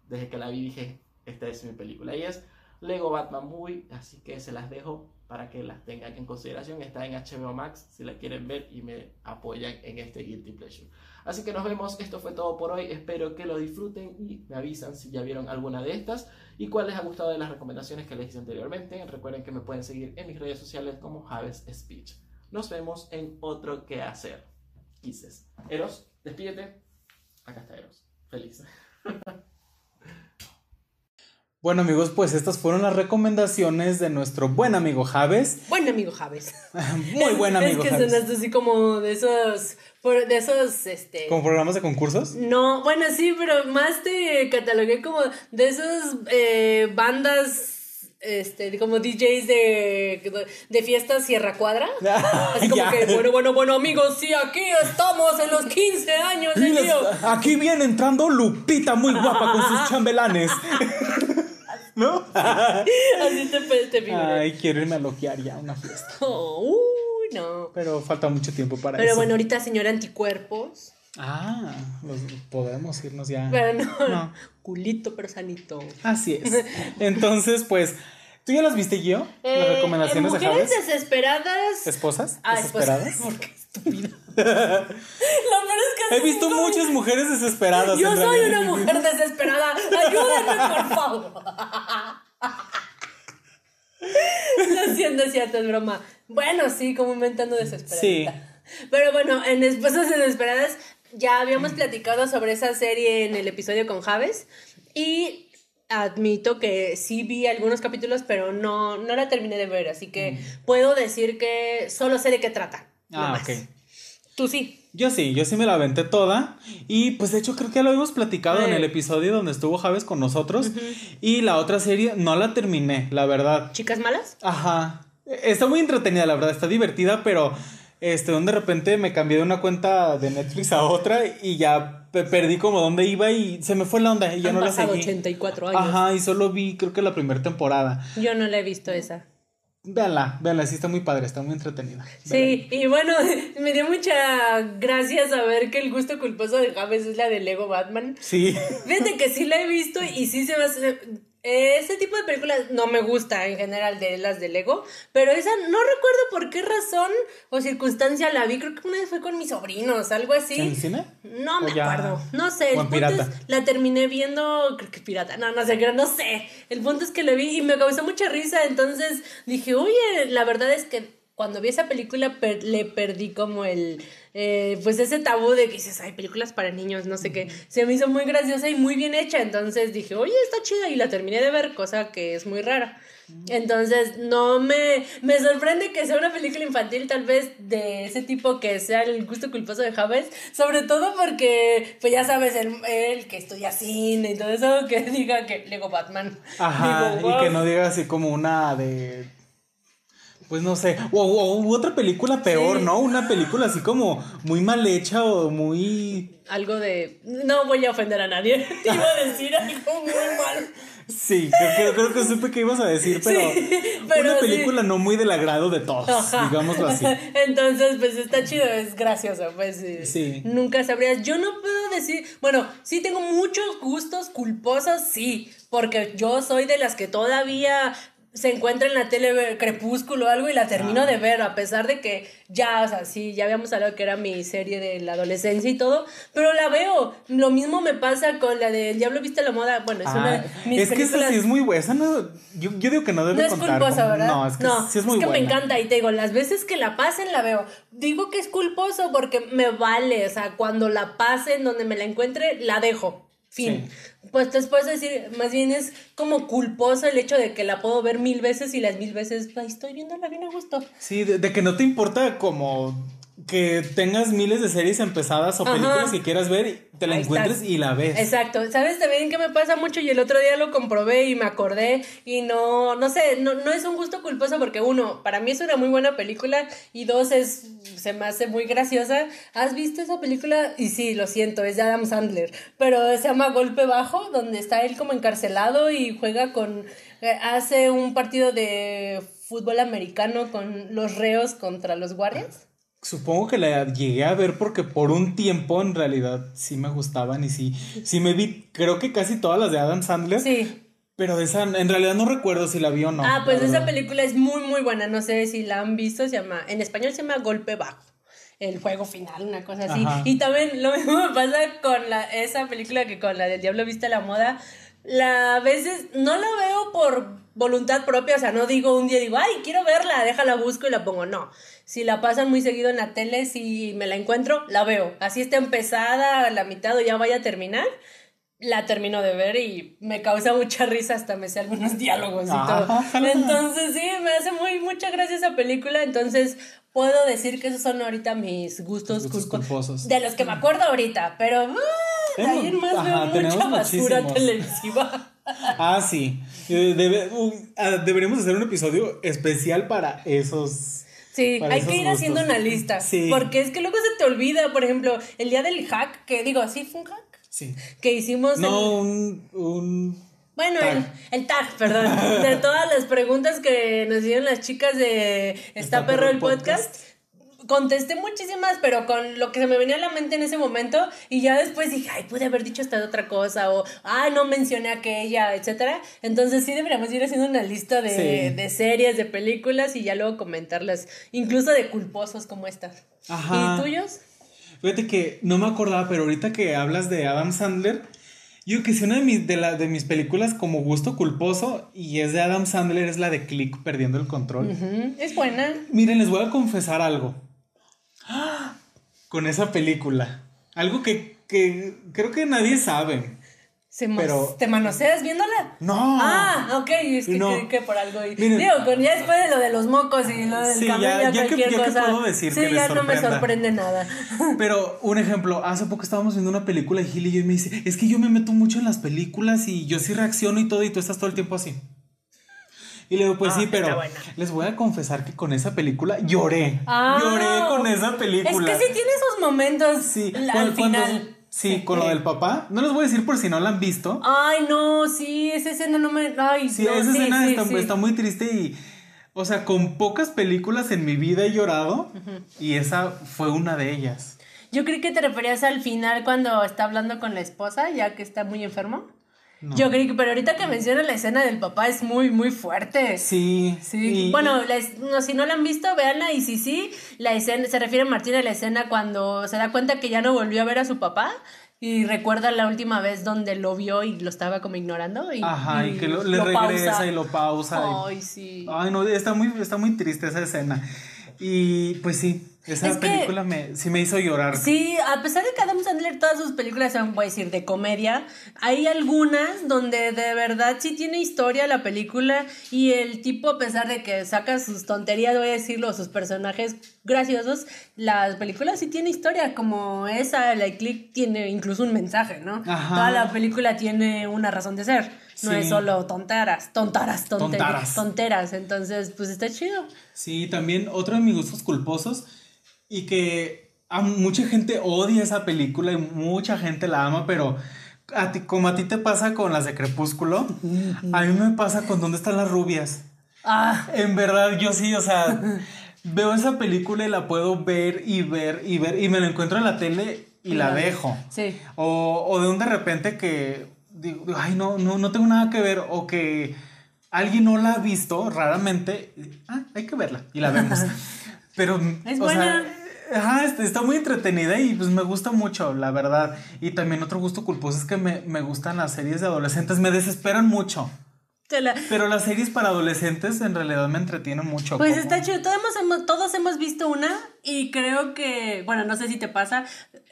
desde que la vi dije, esta es mi película. Y es Lego Batman Movie, así que se las dejo para que las tengan en consideración. Está en HBO Max si la quieren ver y me apoyan en este Guilty Pleasure. Así que nos vemos, esto fue todo por hoy, espero que lo disfruten y me avisan si ya vieron alguna de estas y cuál les ha gustado de las recomendaciones que les hice anteriormente. Recuerden que me pueden seguir en mis redes sociales como Javes Speech. Nos vemos en otro que hacer. Quises. Eros, despídete. Acá está Eros. Feliz. Bueno amigos, pues estas fueron las recomendaciones de nuestro buen amigo Javes. Buen amigo Javes. Muy buen amigo Es que sonaste así como de esos, de esos, este... ¿Como programas de concursos? No, bueno, sí, pero más te catalogué como de esas eh, bandas este, como DJs de, de fiestas Sierra Cuadra. Así como que, bueno, bueno, bueno, amigos, sí, aquí estamos en los 15 años. aquí viene entrando Lupita, muy guapa, con sus chambelanes. ¿No? Así te, te Ay, quiero irme a loquear ya una fiesta. Oh, uy, no. Pero falta mucho tiempo para eso. Pero bueno, ahorita, señora Anticuerpos. Ah, podemos irnos ya. Pero no, culito pero sanito. Así es. Entonces, pues, ¿tú ya las viste, yo? las eh, recomendaciones de Javes. desesperadas. ¿Esposas? Ah, desesperadas. Qué estúpida. Lo peor es que He visto muchas mujeres desesperadas. Yo soy una mujer desesperada. Ayúdenme, por favor. Lo siento, es cierto, es broma. Bueno, sí, como inventando desesperada. Sí. Pero bueno, en Esposas Desesperadas ya habíamos platicado sobre esa serie en el episodio con Javes y admito que sí vi algunos capítulos, pero no, no la terminé de ver, así que puedo decir que solo sé de qué trata. Ah, más. ok. Tú sí. Yo sí, yo sí me la aventé toda. Y pues de hecho creo que ya lo habíamos platicado en el episodio donde estuvo Javes con nosotros. Y la otra serie no la terminé, la verdad. ¿Chicas malas? Ajá. Está muy entretenida, la verdad, está divertida, pero este, de repente me cambié de una cuenta de Netflix a otra y ya pe- perdí como dónde iba y se me fue la onda y ya Han no la seguí. 84 años. Ajá, y solo vi creo que la primera temporada. Yo no la he visto esa. Véanla, véanla, sí está muy padre, está muy entretenida. Sí, y bueno, me dio mucha gracia saber que el gusto culposo de Javes es la de Lego Batman. Sí. Fíjate que sí la he visto y sí se me hace... Ese tipo de películas no me gusta en general de las de Lego, pero esa no recuerdo por qué razón o circunstancia la vi, creo que una vez fue con mis sobrinos, algo así. ¿En el cine? No ¿O me ya- acuerdo. No sé. El punto es, la terminé viendo, creo que pirata. No, no sé, no sé. El punto es que lo vi y me causó mucha risa. Entonces dije, oye, la verdad es que cuando vi esa película per- le perdí como el, eh, pues ese tabú de que dices, hay películas para niños, no sé qué. Se me hizo muy graciosa y muy bien hecha. Entonces dije, oye, está chida y la terminé de ver, cosa que es muy rara. Entonces, no me, me sorprende que sea una película infantil, tal vez de ese tipo que sea el gusto culposo de Javes, sobre todo porque, pues ya sabes, el, el que estudia cine y todo eso, que diga que Lego Batman. Ajá, Digo, y que no diga así como una de. Pues no sé, o, o- u otra película peor, Sí. ¿no? Una película así como muy mal hecha o muy. Algo de. No voy a ofender a nadie. Iba a decir algo muy mal. Sí, creo, creo- que supe que ibas a decir, pero, Sí, pero una sí. película no muy del agrado de todos, Ajá. digámoslo así. Entonces, pues está chido, es gracioso, pues Sí. nunca sabrías. Yo no puedo decir, bueno, sí tengo muchos gustos culposos, sí, porque yo soy de las que todavía se encuentra en la tele Crepúsculo o algo y la termino Ah. de ver, a pesar de que ya, o sea, sí, ya habíamos hablado que era mi serie de la adolescencia y todo, pero la veo. Lo mismo me pasa con la de El Diablo Viste la Moda, bueno, es una Ah, de mis es que esa sí es muy buena. Esa no, yo, yo digo que no debe no es culposa, ¿verdad? No, es que sí es muy que buena. me encanta y te digo, las veces que la pasen la veo. Digo que es culposo porque me vale, o sea, cuando la pasen, donde me la encuentre, la dejo. Fin. Pues después decir, más bien es como culposo el hecho de que la puedo ver mil veces y las mil veces, ay, estoy viéndola bien a gusto. Sí, de, de que no te importa como que tengas miles de series empezadas o Ajá. películas que quieras ver y te la Ahí encuentres está. y la ves. Exacto. ¿Sabes también que me pasa mucho? Y el otro día lo comprobé y me acordé y no, no sé, no, no es un gusto culposo porque uno, para mí es una muy buena película y dos, es, se me hace muy graciosa. ¿Has visto esa película? Y sí, lo siento, es de Adam Sandler, pero se llama Golpe Bajo, donde está él como encarcelado y juega con, eh, hace un partido de fútbol americano con los reos contra los guardias. Supongo que la llegué a ver porque por un tiempo en realidad sí me gustaban y sí, sí me vi, creo que casi todas las de Adam Sandler. Sí. Pero de esa, en realidad no recuerdo si la vi o no. ah, pues esa película es muy, muy buena. No sé si la han visto. Se llama, en español se llama Golpe Bajo. El juego final, una cosa así. Ajá. Y también lo mismo me pasa con la, esa película que con la del Diablo Viste a la Moda. La a veces no la veo por voluntad propia, o sea, no digo un día, digo, ay, quiero verla, déjala busco y la pongo. No. Si la pasan muy seguido en la tele, si me la encuentro, la veo. Así está empezada, a la mitad o ya vaya a terminar la termino de ver y me causa mucha risa, hasta me sé algunos diálogos y Ah, todo. Entonces sí, me hace muy mucha gracia esa película, entonces puedo decir que esos son ahorita mis gustos, gustos culposos. De los que me acuerdo ahorita, pero ah, de ahí en más Ajá, veo mucha basura muchísimos. televisiva. Ah, sí. Eh, debe- uh, ah, deberíamos hacer un episodio especial para esos. Sí, hay que ir haciendo una lista. Sí. Porque es que luego se te olvida, por ejemplo, el día del hack, que digo, sí fue un hack, Sí. que hicimos No, el- un. un Bueno, Tag. El, el tag, perdón. De todas las preguntas que nos dieron las chicas de Está, Perro el podcast. Contesté muchísimas, pero con lo que se me venía a la mente en ese momento. Y ya después dije, ay, pude haber dicho esta otra cosa. O, ay, no mencioné aquella, etcétera. Entonces sí deberíamos ir haciendo una lista de, Sí. de series, de películas y ya luego comentarlas. Incluso de culposos como esta. Ajá. ¿Y tuyos? Fíjate que no me acordaba, pero ahorita que hablas de Adam Sandler, yo que si una de mis, de, la, de mis películas como gusto culposo y es de Adam Sandler es la de Click perdiendo el control. Es buena. Miren, les voy a confesar algo. Con esa película. Algo que, que creo que nadie sabe. Se Pero- ¿Te manoseas viéndola? No. Ah, ok, es que No. que por algo. y- Miren. Digo, ya después de lo de los mocos y lo del Sí, ya- ya que- cualquier ya que puedo decir sí, que ya no me sorprende nada. Pero un ejemplo, hace poco estábamos viendo una película de Gil y yo y me dice, es que yo me meto mucho en las películas y yo sí reacciono y todo y tú estás todo el tiempo así. Y le digo, pues Ah, sí, pero les voy a confesar que con esa película lloré. Ah. lloré con esa película. Es que sí tiene esos momentos Sí, al cuando- cuando- final. sí, con lo del papá. No les voy a decir por si no la han visto. Ay, no, sí, esa escena no me. Ay, Sí, no, esa sí, escena sí, está, sí. está muy triste y, o sea, con pocas películas en mi vida he llorado y esa fue una de ellas. Yo creí que te referías al final cuando está hablando con la esposa, ya que está muy enfermo. Yo creí que, pero ahorita que menciona la escena del papá es muy, muy fuerte. Sí, Sí, y- bueno, la es- no, si no la han visto, véanla y si sí, la escena, se refiere Martín a la escena cuando se da cuenta que ya no volvió a ver a su papá y recuerda la última vez donde lo vio y lo estaba como ignorando y, Ajá, y, que lo- le regresa y lo pausa. y- Ay, sí. Ay, no, está muy, está muy triste esa escena. Y pues sí, esa Es que- película me, sí me hizo llorar. Sí, a pesar de que Adam Sandler todas sus películas son, voy a decir, de comedia, hay algunas donde de verdad sí tiene historia la película y el tipo, a pesar de que saca sus tonterías, voy a decirlo, sus personajes graciosos, las películas sí tiene historia, como esa, la Click tiene incluso un mensaje, ¿no? Ajá. Toda la película tiene una razón de ser. No Sí. es solo tonteras, tontaras, Tontaras. tonteras. Entonces, pues está chido. Sí, también otro de mis gustos culposos y que a mucha gente odia esa película y mucha gente la ama, pero a ti, como a ti te pasa con las de Crepúsculo, a mí me pasa con ¿Dónde están las rubias? Ah, En verdad, yo sí, o sea, veo esa película y la puedo ver y ver y ver y me la encuentro en la tele y la dejo. sí. O, o de un de repente que digo, ay, no, no, no tengo nada que ver o que alguien no la ha visto raramente, ah, hay que verla y la vemos. Pero, Es o buena. sea, ajá, está, está muy entretenida y pues me gusta mucho, la verdad. Y también otro gusto culposo es que me, me gustan las series de adolescentes, me desesperan mucho. La- Pero las series para adolescentes en realidad me entretienen mucho. Pues como- está chido, todos hemos, todos hemos visto una y creo que, bueno, no sé si te pasa,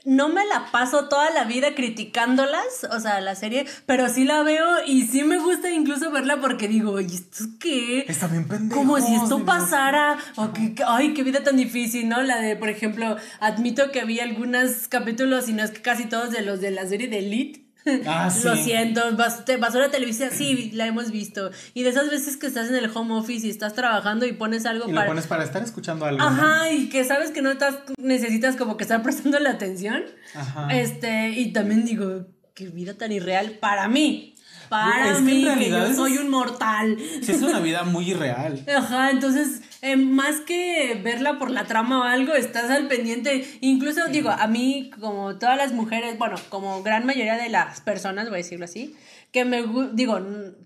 no me la paso toda la vida criticándolas, o sea, la serie, pero sí la veo y sí me gusta incluso verla porque digo, ¿y esto qué? Está bien pendejo. Como si esto pasara, o que, que- ay, qué vida tan difícil, ¿no? La de, por ejemplo, admito que vi algunos capítulos, y no es que casi todos de los de la serie de Elite. Ah, Lo sí. siento, bas- basura televisiva, sí, la hemos visto. Y de esas veces que estás en el home office y estás trabajando y pones algo Y para... lo pones para estar escuchando algo. ¿no? Ajá, y que sabes que no estás, necesitas como que estar prestando la atención. Ajá. Este, y también digo, qué vida tan irreal para mí. Para Es que mí, que, realidad yo es- soy un mortal. Sí, es una vida muy irreal. Ajá, entonces, eh, más que verla por la trama o algo, estás al pendiente. Incluso, digo, a mí, como todas las mujeres, bueno, como gran mayoría de las personas, voy a decirlo así, que me, digo,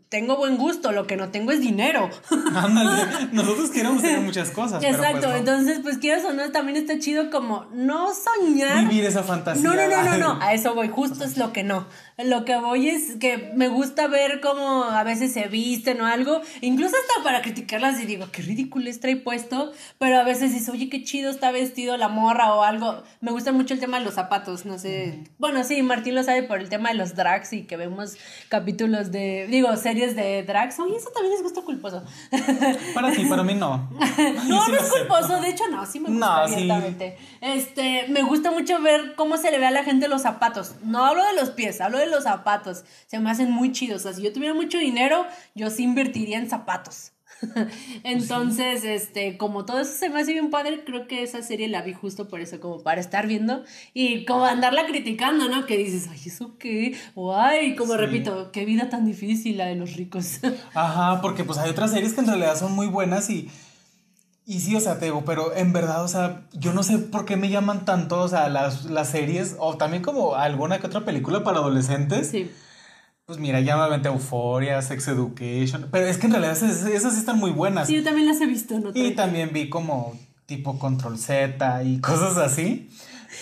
tengo buen gusto, lo que no tengo es dinero. Ándale, nosotros queremos tener muchas cosas. pero Exacto, pues no. entonces, pues quieras o no, también está chido como no soñar. Vivir esa fantasía. No, no, no, no, no, a eso voy, justo es lo que no. Lo que voy es que me gusta ver cómo a veces se visten o algo, incluso hasta para criticarlas y digo, qué ridículo trae puesto, pero a veces dices, oye, qué chido está vestido la morra o algo. Me gusta mucho el tema de los zapatos, no sé. Bueno, sí, Martín lo sabe por el tema de los drags y que vemos capítulos de, digo, series de drags. Oye, eso también es gusto culposo. Para ti, para mí no. No, Sí no es culposo, de hecho no, sí me gusta No, sí. abiertamente. Este, me gusta mucho ver cómo se le ve a la gente los zapatos. No hablo de los pies, hablo de los zapatos. Se me hacen muy chidos. O sea, si yo tuviera mucho dinero, yo sí invertiría en zapatos. Entonces, este, como todo eso se me hace bien padre, creo que esa serie la vi justo por eso, como para estar viendo y como andarla criticando, ¿no? Que dices, ay, ¿eso qué? O ay, como Sí. repito, qué vida tan difícil la de los ricos. Ajá, porque pues hay otras series que en realidad son muy buenas y. Y sí, o sea, te digo, pero en verdad, o sea, yo no sé por qué me llaman tanto, o sea, las, las series, o también como alguna que otra película para adolescentes. sí. Pues mira, ya me aventé Euphoria, Sex Education, pero es que en realidad esas, esas están muy buenas. Sí, yo también las he visto, ¿no? Y también vi como tipo Control Z y cosas así.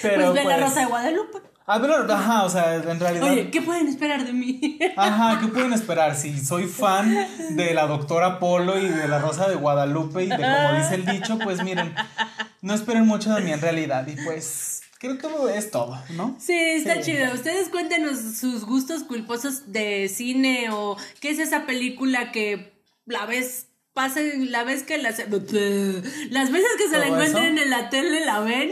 Pero pues ve la pues- Rosa de Guadalupe. Ah, pero, ajá, o sea, en realidad. Oye, ¿qué pueden esperar de mí? Ajá, ¿qué pueden esperar? Si soy fan de la doctora Polo y de la Rosa de Guadalupe y de como dice el dicho, pues miren, no esperen mucho de mí en realidad. Y pues creo que es todo, ¿no? Sí, está Sí. chido. Ustedes cuéntenos sus gustos culposos de cine o qué es esa película que la ves pasa la vez que las las veces que se la ¿Todo encuentren eso? en la tele la ven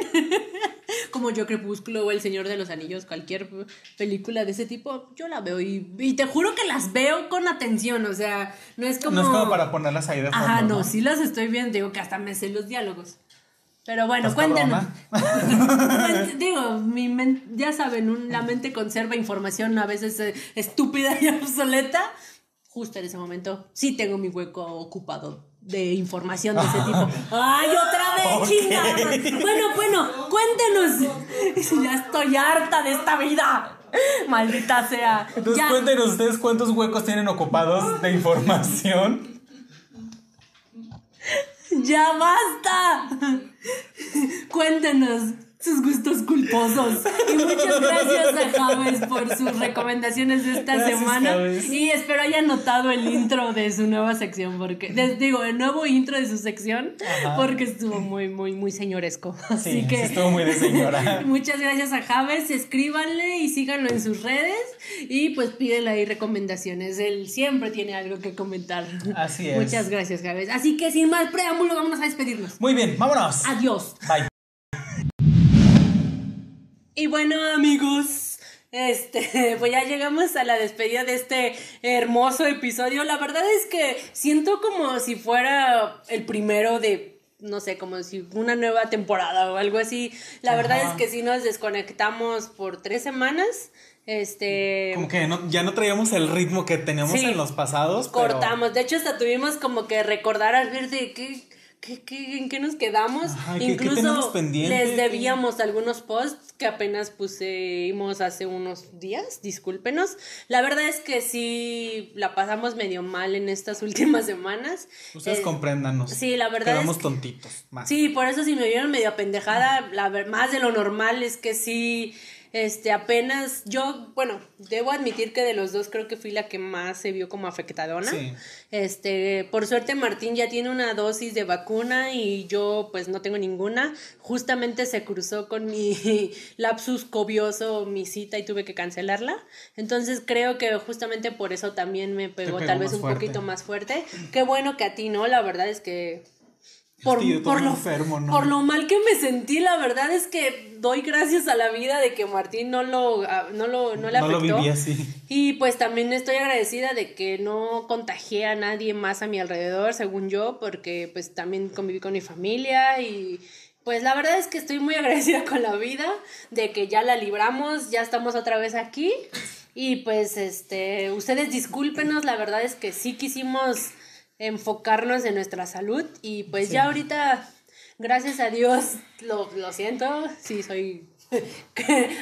como yo Crepúsculo o El Señor de los Anillos cualquier película de ese tipo yo la veo y, y te juro que las veo con atención o sea no es como No es como para ponerlas ahí de fondo. ajá no sí las estoy viendo digo que hasta me sé los diálogos pero bueno, Pues, cuéntenos. cabrona. Digo, mi men- ya saben, un- la mente conserva información a veces eh, estúpida y obsoleta. Justo en ese momento sí tengo mi hueco ocupado de información de ese tipo. ¡Ay, otra vez, chingada! Bueno, bueno, cuéntenos. Ya estoy harta de esta vida. Maldita sea. Entonces Ya. cuéntenos ustedes cuántos huecos tienen ocupados de información. ¡Ya basta! Cuéntenos sus gustos culposos. Y muchas gracias a Javes por sus recomendaciones de esta Gracias, semana. Javes. Y espero hayan notado el intro de su nueva sección, porque, les digo, el nuevo intro de su sección, Ajá. porque estuvo muy, muy, muy señoresco. Así Sí, que. estuvo muy de señora. Muchas gracias a Javes, escríbanle y síganlo en sus redes y pues pídenle ahí recomendaciones. Él siempre tiene algo que comentar. Así es. Muchas gracias, Javes. Así que sin más preámbulo, vámonos a despedirnos. Muy bien, vámonos. Adiós. Bye. Y bueno, amigos, este, pues ya llegamos a la despedida de este hermoso episodio. La verdad es que siento como si fuera el primero de, no sé, como si una nueva temporada o algo así. La verdad es que sí nos desconectamos por tres semanas. Este. Como que no- ya no traíamos el ritmo que teníamos Sí. en los pasados. pero- cortamos. De hecho, hasta tuvimos como que recordar al ver de qué, qué, qué- en qué nos quedamos. Ajá, ¿qué- qué Incluso pendiente? les debíamos algunos posts que apenas pusimos hace unos días. Discúlpenos. La verdad es que sí la pasamos medio mal en estas últimas semanas. Ustedes Eh, compréndanos. sí, la verdad Quedamos es- tontitos. Más. Sí, por eso si me vieron medio apendejada, la más de lo normal es que sí, este, apenas yo, bueno, debo admitir que de los dos creo que fui la que más se vio como afectadona. Sí. Este, por suerte Martín ya tiene una dosis de vacuna y yo pues no tengo ninguna. Justamente se cruzó con mi lapsus cobioso mi cita y tuve que cancelarla. Entonces creo que justamente por eso también me pegó, pegó tal vez un fuerte. poquito más fuerte. Qué bueno que a ti no, la verdad es que por, Estoy todo por lo, enfermo, ¿no? por lo mal que me sentí, la verdad es que doy gracias a la vida de que Martín no lo, ah, no lo, no le No lo afectó. viví así. Y pues también estoy agradecida de que no contagié a nadie más a mi alrededor, según yo, porque pues también conviví con mi familia y pues la verdad es que estoy muy agradecida con la vida de que ya la libramos, ya estamos otra vez aquí y pues este, ustedes discúlpenos, la verdad es que sí quisimos enfocarnos en nuestra salud y pues ya ahorita, gracias a Dios, lo, lo siento, sí soy...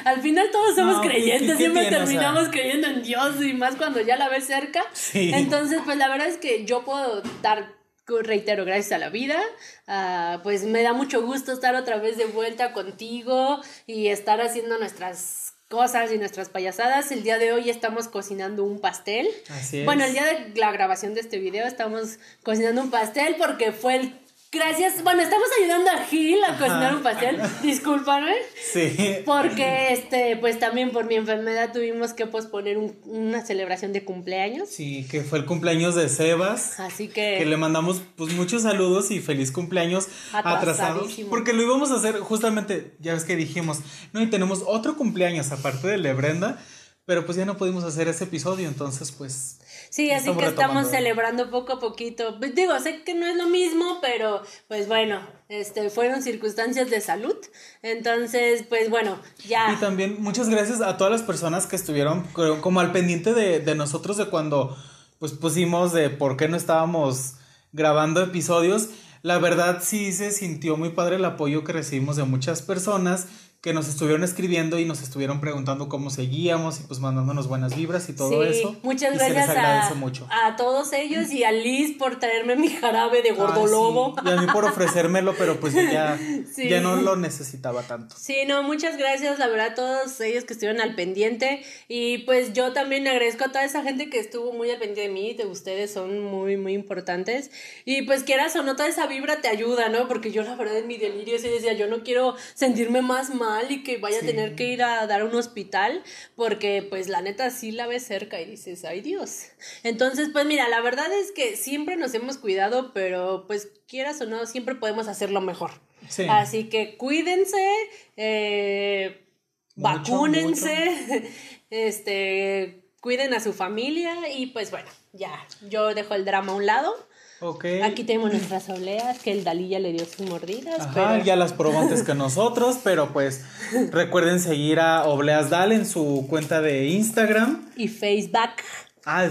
al final todos somos No, ¿qué- creyentes, qué siempre tiene? O sea, terminamos creyendo en Dios y más cuando ya la ves cerca. Sí. Entonces, pues la verdad es que yo puedo dar, reitero, gracias a la vida. ah, pues me da mucho gusto estar otra vez de vuelta contigo y estar haciendo nuestras cosas y nuestras payasadas. El día de hoy estamos cocinando un pastel. Así es. Bueno, el día de la grabación de este video estamos cocinando un pastel porque fue el... Gracias, bueno, estamos ayudando a Gil a cocinar un pastel, discúlpame. Sí. Porque, este, pues también por mi enfermedad tuvimos que posponer un- una celebración de cumpleaños. Sí, que fue el cumpleaños de Sebas. Así que, Que le mandamos pues muchos saludos y feliz cumpleaños atrasados. Porque lo íbamos a hacer justamente, ya ves que dijimos, no, y tenemos otro cumpleaños aparte del de Brenda, pero pues ya no pudimos hacer ese episodio, entonces pues... sí, así que estamos celebrando poco a poquito. Pues, digo, sé que no es lo mismo, pero pues bueno, este, fueron circunstancias de salud. Entonces, pues bueno, ya. Y también muchas gracias a todas las personas que estuvieron co- como al pendiente de, de nosotros de cuando pues pusimos de por qué no estábamos grabando episodios. La verdad sí se sintió muy padre el apoyo que recibimos de muchas personas que nos estuvieron escribiendo y nos estuvieron preguntando cómo seguíamos y pues mandándonos buenas vibras y todo Sí, eso. muchas Y se les gracias a, mucho. a todos ellos y a Liz por traerme mi jarabe de gordolobo. Ah, sí. Y a mí por ofrecérmelo, pero pues ya, Sí. ya no lo necesitaba tanto. Sí, no, muchas gracias, la verdad, a todos ellos que estuvieron al pendiente. Y pues yo también agradezco a toda esa gente que estuvo muy al pendiente de mí, de ustedes son muy, muy importantes. Y pues quieras o no, toda esa vibra te ayuda, ¿no? Porque yo la verdad en mi delirio sí decía, yo no quiero sentirme más mal y que vaya Sí. a tener que ir a dar a un hospital, porque pues la neta sí la ves cerca y dices, ay Dios. Entonces, pues mira, la verdad es que siempre nos hemos cuidado, pero pues quieras o no, siempre podemos hacerlo mejor. Sí. Así que cuídense, eh, Mucho, vacúnense, este, cuiden a su familia y pues bueno, ya, yo dejo el drama a un lado. Ok. Aquí tenemos nuestras obleas, que el Dalí ya le dio sus mordidas, Ajá, pero ya las probó antes que nosotros, pero pues recuerden seguir a Obleas Dal en su cuenta de Instagram. y Facebook, Ah,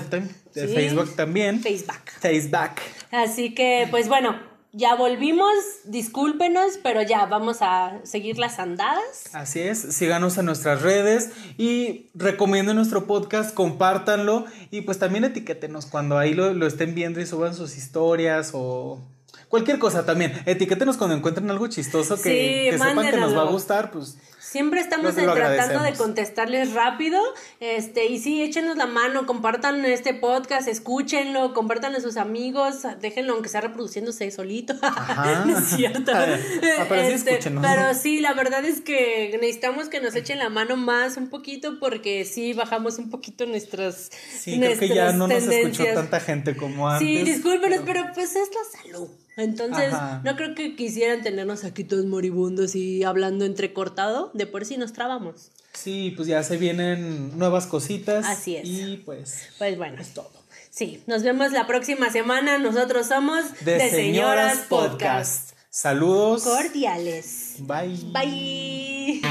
de Sí. Facebook también. Facebook. Facebook. Así que pues bueno, ya volvimos, discúlpenos, pero ya vamos a seguir las andadas. Así es, síganos en nuestras redes y recomienden nuestro podcast, compártanlo y pues también etiquétenos cuando ahí lo, lo estén viendo y suban sus historias o cualquier cosa también. Etiquétenos cuando encuentren algo chistoso que, Sí, que sepan que nos va a gustar, pues Siempre estamos tratando de contestarles rápido. Este, y sí, échenos la mano, compartan este podcast, escúchenlo, compártanlo a sus amigos, déjenlo aunque sea reproduciéndose solito. Ajá. no es cierto. Ah, pero sí Este, escúchenos. pero sí, la verdad es que necesitamos que nos echen la mano más un poquito porque sí bajamos un poquito nuestras sí, creo que ya nuestras no nos escuchó tanta gente como antes. Sí, discúlpenos, pero pues es la salud. Entonces, Ajá. no creo que quisieran tenernos aquí todos moribundos y hablando entrecortado. De por sí nos trabamos. Sí, pues ya se vienen nuevas cositas. Así es. Y pues Pues bueno. es todo. Sí, nos vemos la próxima semana. Nosotros somos De, Señoras Podcast. Saludos. Cordiales. Bye. Bye.